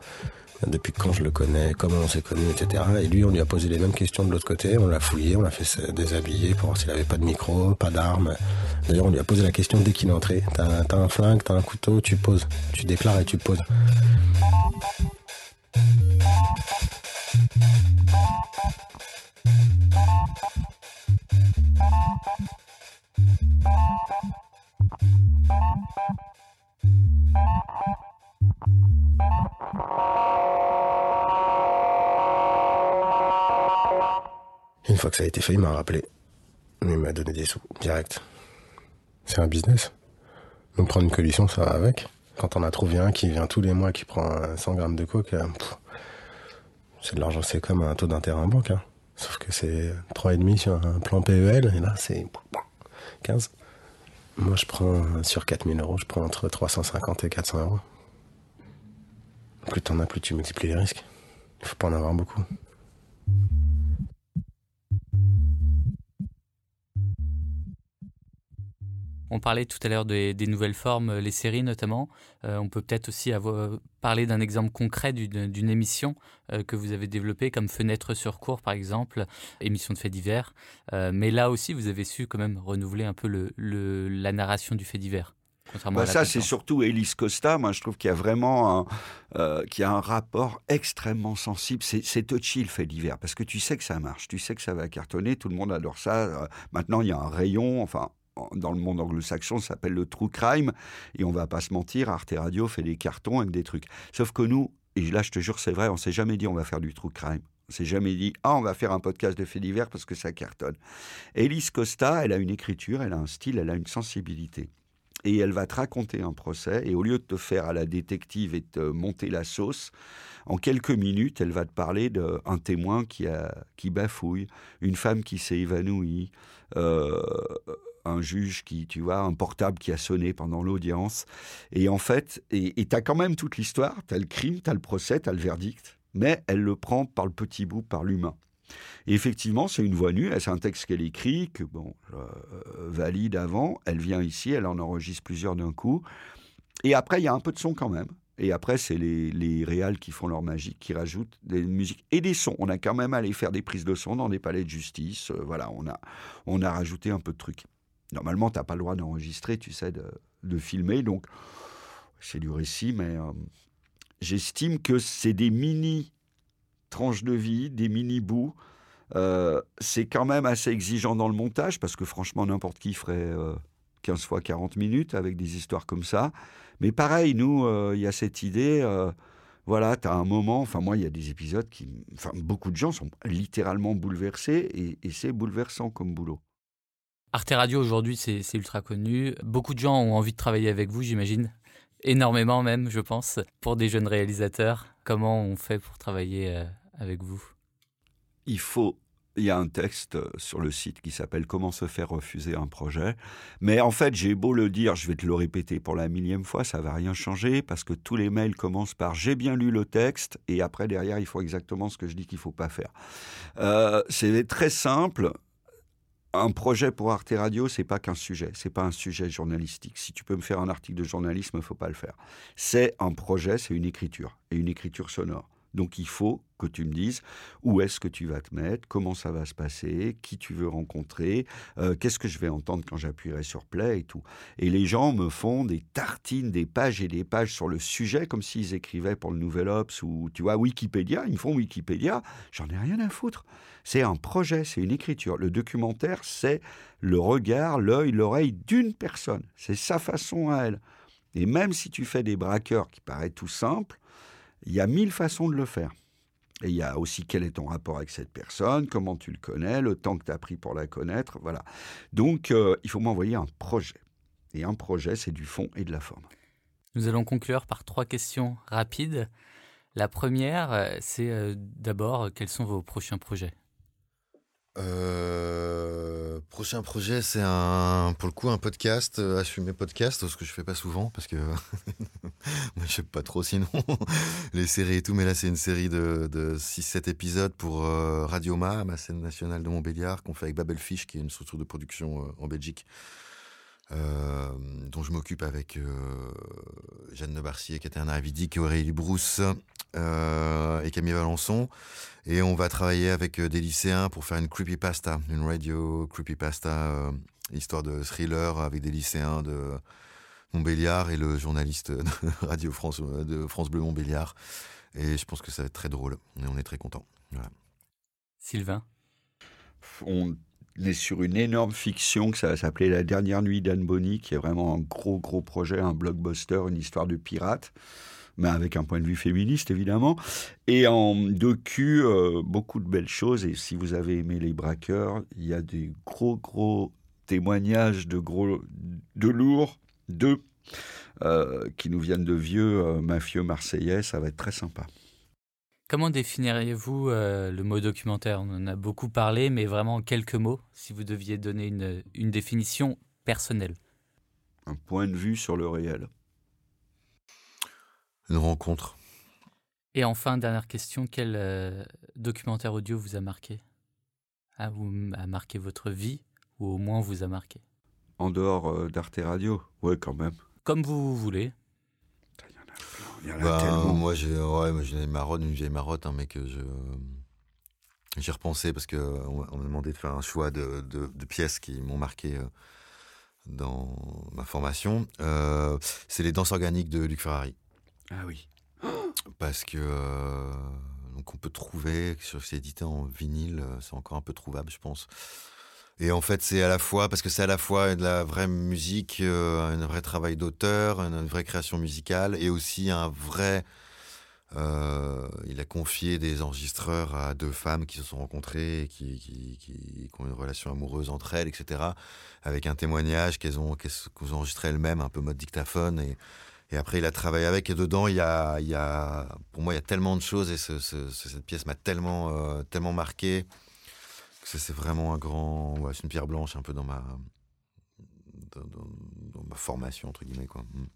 S10: depuis quand je le connais, comment on s'est connu, etc. Et lui, on lui a posé les mêmes questions de l'autre côté, on l'a fouillé, on l'a fait déshabiller pour voir s'il avait pas de micro, pas d'armes. D'ailleurs, on lui a posé la question dès qu'il est entré. T'as as un flingue, t'as un couteau, tu poses. Tu déclares et tu poses. Une fois que ça a été fait, il m'a rappelé. Il m'a donné des sous, direct. C'est un business. Donc prendre une commission, ça va avec. Quand on a trouvé un qui vient tous les mois, qui prend 100 grammes de coke, euh, c'est de l'argent, c'est comme un taux d'intérêt en banque. Hein. Sauf que c'est 3,5 sur un plan PEL, et là c'est 15. Moi je prends sur 4000 euros, je prends entre 350 et 400 euros. Plus t'en as, plus tu multiplies les risques. Il faut pas en avoir beaucoup.
S1: On parlait tout à l'heure des, nouvelles formes, euh, les séries notamment. Euh, on peut peut-être aussi avoir, parler d'un exemple concret d'une émission euh, que vous avez développée, comme Fenêtre sur cours par exemple, émission de faits divers. mais là aussi, vous avez su quand même renouveler un peu le, la narration du fait divers.
S3: Bah ça, c'est surtout Elise Costa. Moi, je trouve qu'il y a vraiment un, a un rapport extrêmement sensible. C'est touchy le fait divers parce que tu sais que ça marche, tu sais que ça va cartonner, tout le monde adore ça. maintenant, il y a un rayon. Enfin, dans le monde anglo-saxon, ça s'appelle le true crime. Et on va pas se mentir, Arte Radio fait des cartons avec des trucs. Sauf que nous, et là je te jure c'est vrai, on s'est jamais dit on va faire du true crime. On s'est jamais dit ah on va faire un podcast de faits divers parce que ça cartonne. Elise Costa, elle a une écriture, elle a un style, elle a une sensibilité. Et elle va te raconter un procès, et au lieu de te faire à la détective et te monter la sauce, en quelques minutes, elle va te parler d'un témoin qui, a, qui bafouille, une femme qui s'est évanouie, euh, un juge qui, tu vois, un portable qui a sonné pendant l'audience. Et en fait, et tu as quand même toute l'histoire, tu as le crime, tu as le procès, tu as le verdict, mais elle le prend par le petit bout, par l'humain. Et effectivement, c'est une voix nue, c'est un texte qu'elle écrit, que bon, euh, valide avant, elle vient ici, elle en enregistre plusieurs d'un coup. Et après, il y a un peu de son quand même. Et après, c'est les, les réals qui font leur magie, qui rajoutent des musiques et des sons. On a quand même allé faire des prises de son dans des palais de justice. Euh, voilà, on a, on a rajouté un peu de trucs. Normalement, tu n'as pas le droit d'enregistrer, tu sais, de, filmer. Donc, c'est du récit, mais euh, j'estime que c'est des mini tranches de vie, des mini bouts. Euh, c'est quand même assez exigeant dans le montage, parce que franchement, n'importe qui ferait 15 euh, fois 40 minutes avec des histoires comme ça. Mais pareil, nous, il y a cette idée voilà, tu as un moment, enfin moi, il y a des épisodes qui, beaucoup de gens sont littéralement bouleversés et c'est bouleversant comme boulot.
S1: Arte Radio aujourd'hui, c'est ultra connu. Beaucoup de gens ont envie de travailler avec vous, j'imagine. Énormément même, je pense, pour des jeunes réalisateurs. Comment on fait pour travailler euh, avec vous?
S3: Il faut il y a un texte euh, sur le site qui s'appelle Comment se faire refuser un projet. Mais en fait, j'ai beau le dire, je vais te le répéter pour la millième fois, ça va rien changer parce que tous les mails commencent par j'ai bien lu le texte et après derrière, il faut exactement ce que je dis qu'il faut pas faire. Euh, c'est très simple un projet pour Arte Radio, c'est pas qu'un sujet, c'est pas un sujet journalistique. Si tu peux me faire un article de journalisme, faut pas le faire. C'est un projet, c'est une écriture et une écriture sonore. Donc il faut que tu me dises où est-ce que tu vas te mettre, comment ça va se passer, qui tu veux rencontrer, euh, qu'est-ce que je vais entendre quand j'appuierai sur play et tout. Et les gens me font des tartines, des pages et des pages sur le sujet comme s'ils écrivaient pour le Nouvel Ops ou tu vois Wikipédia, ils me font Wikipédia, j'en ai rien à foutre. C'est un projet, c'est une écriture. Le documentaire, c'est le regard, l'œil, l'oreille d'une personne. C'est sa façon à elle. Et même si tu fais des braqueurs qui paraissent tout simples, il y a mille façons de le faire. Et il y a aussi quel est ton rapport avec cette personne, comment tu le connais, le temps que tu as pris pour la connaître, voilà. Donc, euh, il faut m'envoyer un projet. Et un projet, c'est du fond et de la forme.
S1: Nous allons conclure par trois questions rapides. La première, euh, c'est euh, d'abord, quels sont vos prochains projets?
S5: Euh, prochain projet, c'est un, pour le coup, un podcast, euh, assumer podcast, ce que je fais pas souvent parce que moi je sais pas trop sinon les séries et tout, mais là c'est une série de, de 6-7 épisodes pour euh, Radioma, ma scène nationale de Montbéliard, qu'on fait avec Babelfish, qui est une structure de production euh, en Belgique. Euh, dont je m'occupe avec Jeanne de Barcier, Katerina Avidic, Aurélie Brousse et Camille Valençon. Et on va travailler avec euh, des lycéens pour faire une creepypasta, une radio creepypasta, euh, histoire de thriller avec des lycéens de Montbéliard et le journaliste de Radio France, euh, de France Bleu Montbéliard. Et je pense que ça va être très drôle. Et on est très contents. Voilà.
S1: Sylvain?
S3: On est sur une énorme fiction que ça va s'appeler La dernière nuit d'Anne Bonny, qui est vraiment un gros, gros projet, un blockbuster, une histoire de pirate, mais avec un point de vue féministe, évidemment. Et en docu, euh, beaucoup de belles choses. Et si vous avez aimé Les Braqueurs, il y a des gros, gros témoignages de gros, de lourds, de euh, qui nous viennent de vieux euh, mafieux marseillais. Ça va être très sympa.
S1: Comment définiriez-vous le mot documentaire? On en a beaucoup parlé, mais vraiment en quelques mots, si vous deviez donner une, une définition personnelle.
S3: Un point de vue sur le réel.
S5: Une rencontre.
S1: Et enfin, dernière question, quel euh, documentaire audio vous a marqué? A, vous, a marqué votre vie, ou au moins vous a marqué?
S3: En dehors euh, d'Arte Radio? Ouais, quand même.
S1: Comme vous voulez.
S3: Il y en a
S5: Bah,
S3: tellement.
S5: moi, j'ai ouais, moi, j'ai une marotte, une vieille marotte, hein, mais que je. J'ai repensé parce qu'on on m'a demandé de faire un choix de, de- de pièces qui m'ont marqué euh, dans ma formation. Euh, c'est les danses organiques de Luc Ferrari.
S3: Ah oui.
S5: Parce que. euh, donc on peut trouver, sur c'est édité en vinyle, euh, c'est encore un peu trouvable, je pense. Et en fait, c'est à la fois, parce que c'est à la fois de la vraie musique, euh, un vrai travail d'auteur, une, vraie création musicale, et aussi un vrai. il a confié des enregistreurs à deux femmes qui se sont rencontrées et qui, qui, qui- qui ont une relation amoureuse entre elles, etc. Avec un témoignage qu'elles ont, qu'elles ont enregistré elles-mêmes, un peu mode dictaphone. Et, et après, il a travaillé avec. Et dedans, il y a, pour moi, il y a tellement de choses. Et ce- ce- ce- cette pièce m'a tellement, euh, tellement marqué c'est vraiment un grand. C'est une pierre blanche un peu dans ma, formation, entre guillemets. Quoi. Mm.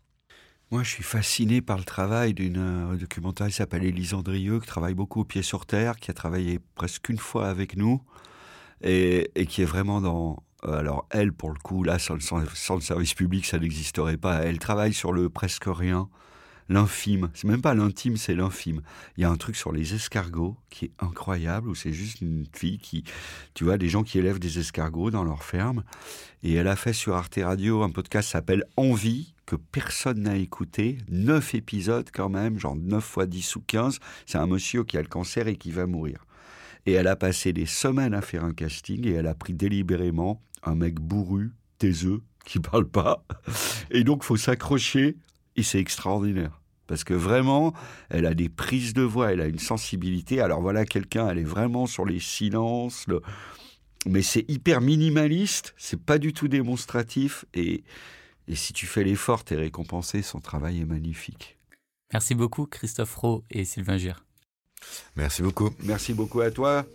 S3: Moi, je suis fasciné par le travail d'une euh, documentariste qui s'appelle Élise Andrieux, qui travaille beaucoup au pied sur terre, qui a travaillé presque une fois avec nous, et qui est vraiment dans... euh, Alors, elle, pour le coup, là, sans, le- service public, ça n'existerait pas. Elle travaille sur le presque rien, l'infime. C'est même pas l'intime, c'est l'infime. Il y a un truc sur les escargots qui est incroyable, où c'est juste une fille qui... Tu vois, des gens qui élèvent des escargots dans leur ferme. Et elle a fait sur Arte Radio un podcast s'appelle Envie, que personne n'a écouté. Neuf épisodes quand même, genre 9 fois 10 ou 15. C'est un monsieur qui a le cancer et qui va mourir. Et elle a passé des semaines à faire un casting et elle a pris délibérément un mec bourru, taiseux, qui parle pas. Et donc, faut s'accrocher et c'est extraordinaire. Parce que vraiment, elle a des prises de voix, elle a une sensibilité. Alors voilà, quelqu'un, elle est vraiment sur les silences, le, mais c'est hyper minimaliste, c'est pas du tout démonstratif, et, et si tu fais l'effort, t'es récompensé, son travail est magnifique.
S1: Merci beaucoup, Christophe Rowe et Sylvain Gire.
S5: Merci beaucoup.
S3: Merci beaucoup à toi.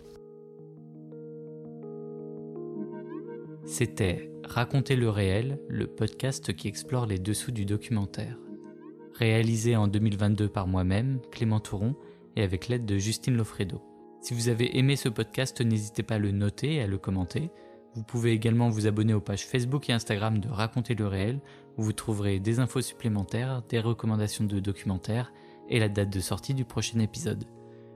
S1: C'était Raconter le réel, le podcast qui explore les dessous du documentaire. Réalisé en 2022 par moi-même, Clément Touron, et avec l'aide de Justine Lofredo. Si vous avez aimé ce podcast, n'hésitez pas à le noter et à le commenter. Vous pouvez également vous abonner aux pages Facebook et Instagram de Raconter le réel, où vous trouverez des infos supplémentaires, des recommandations de documentaires et la date de sortie du prochain épisode.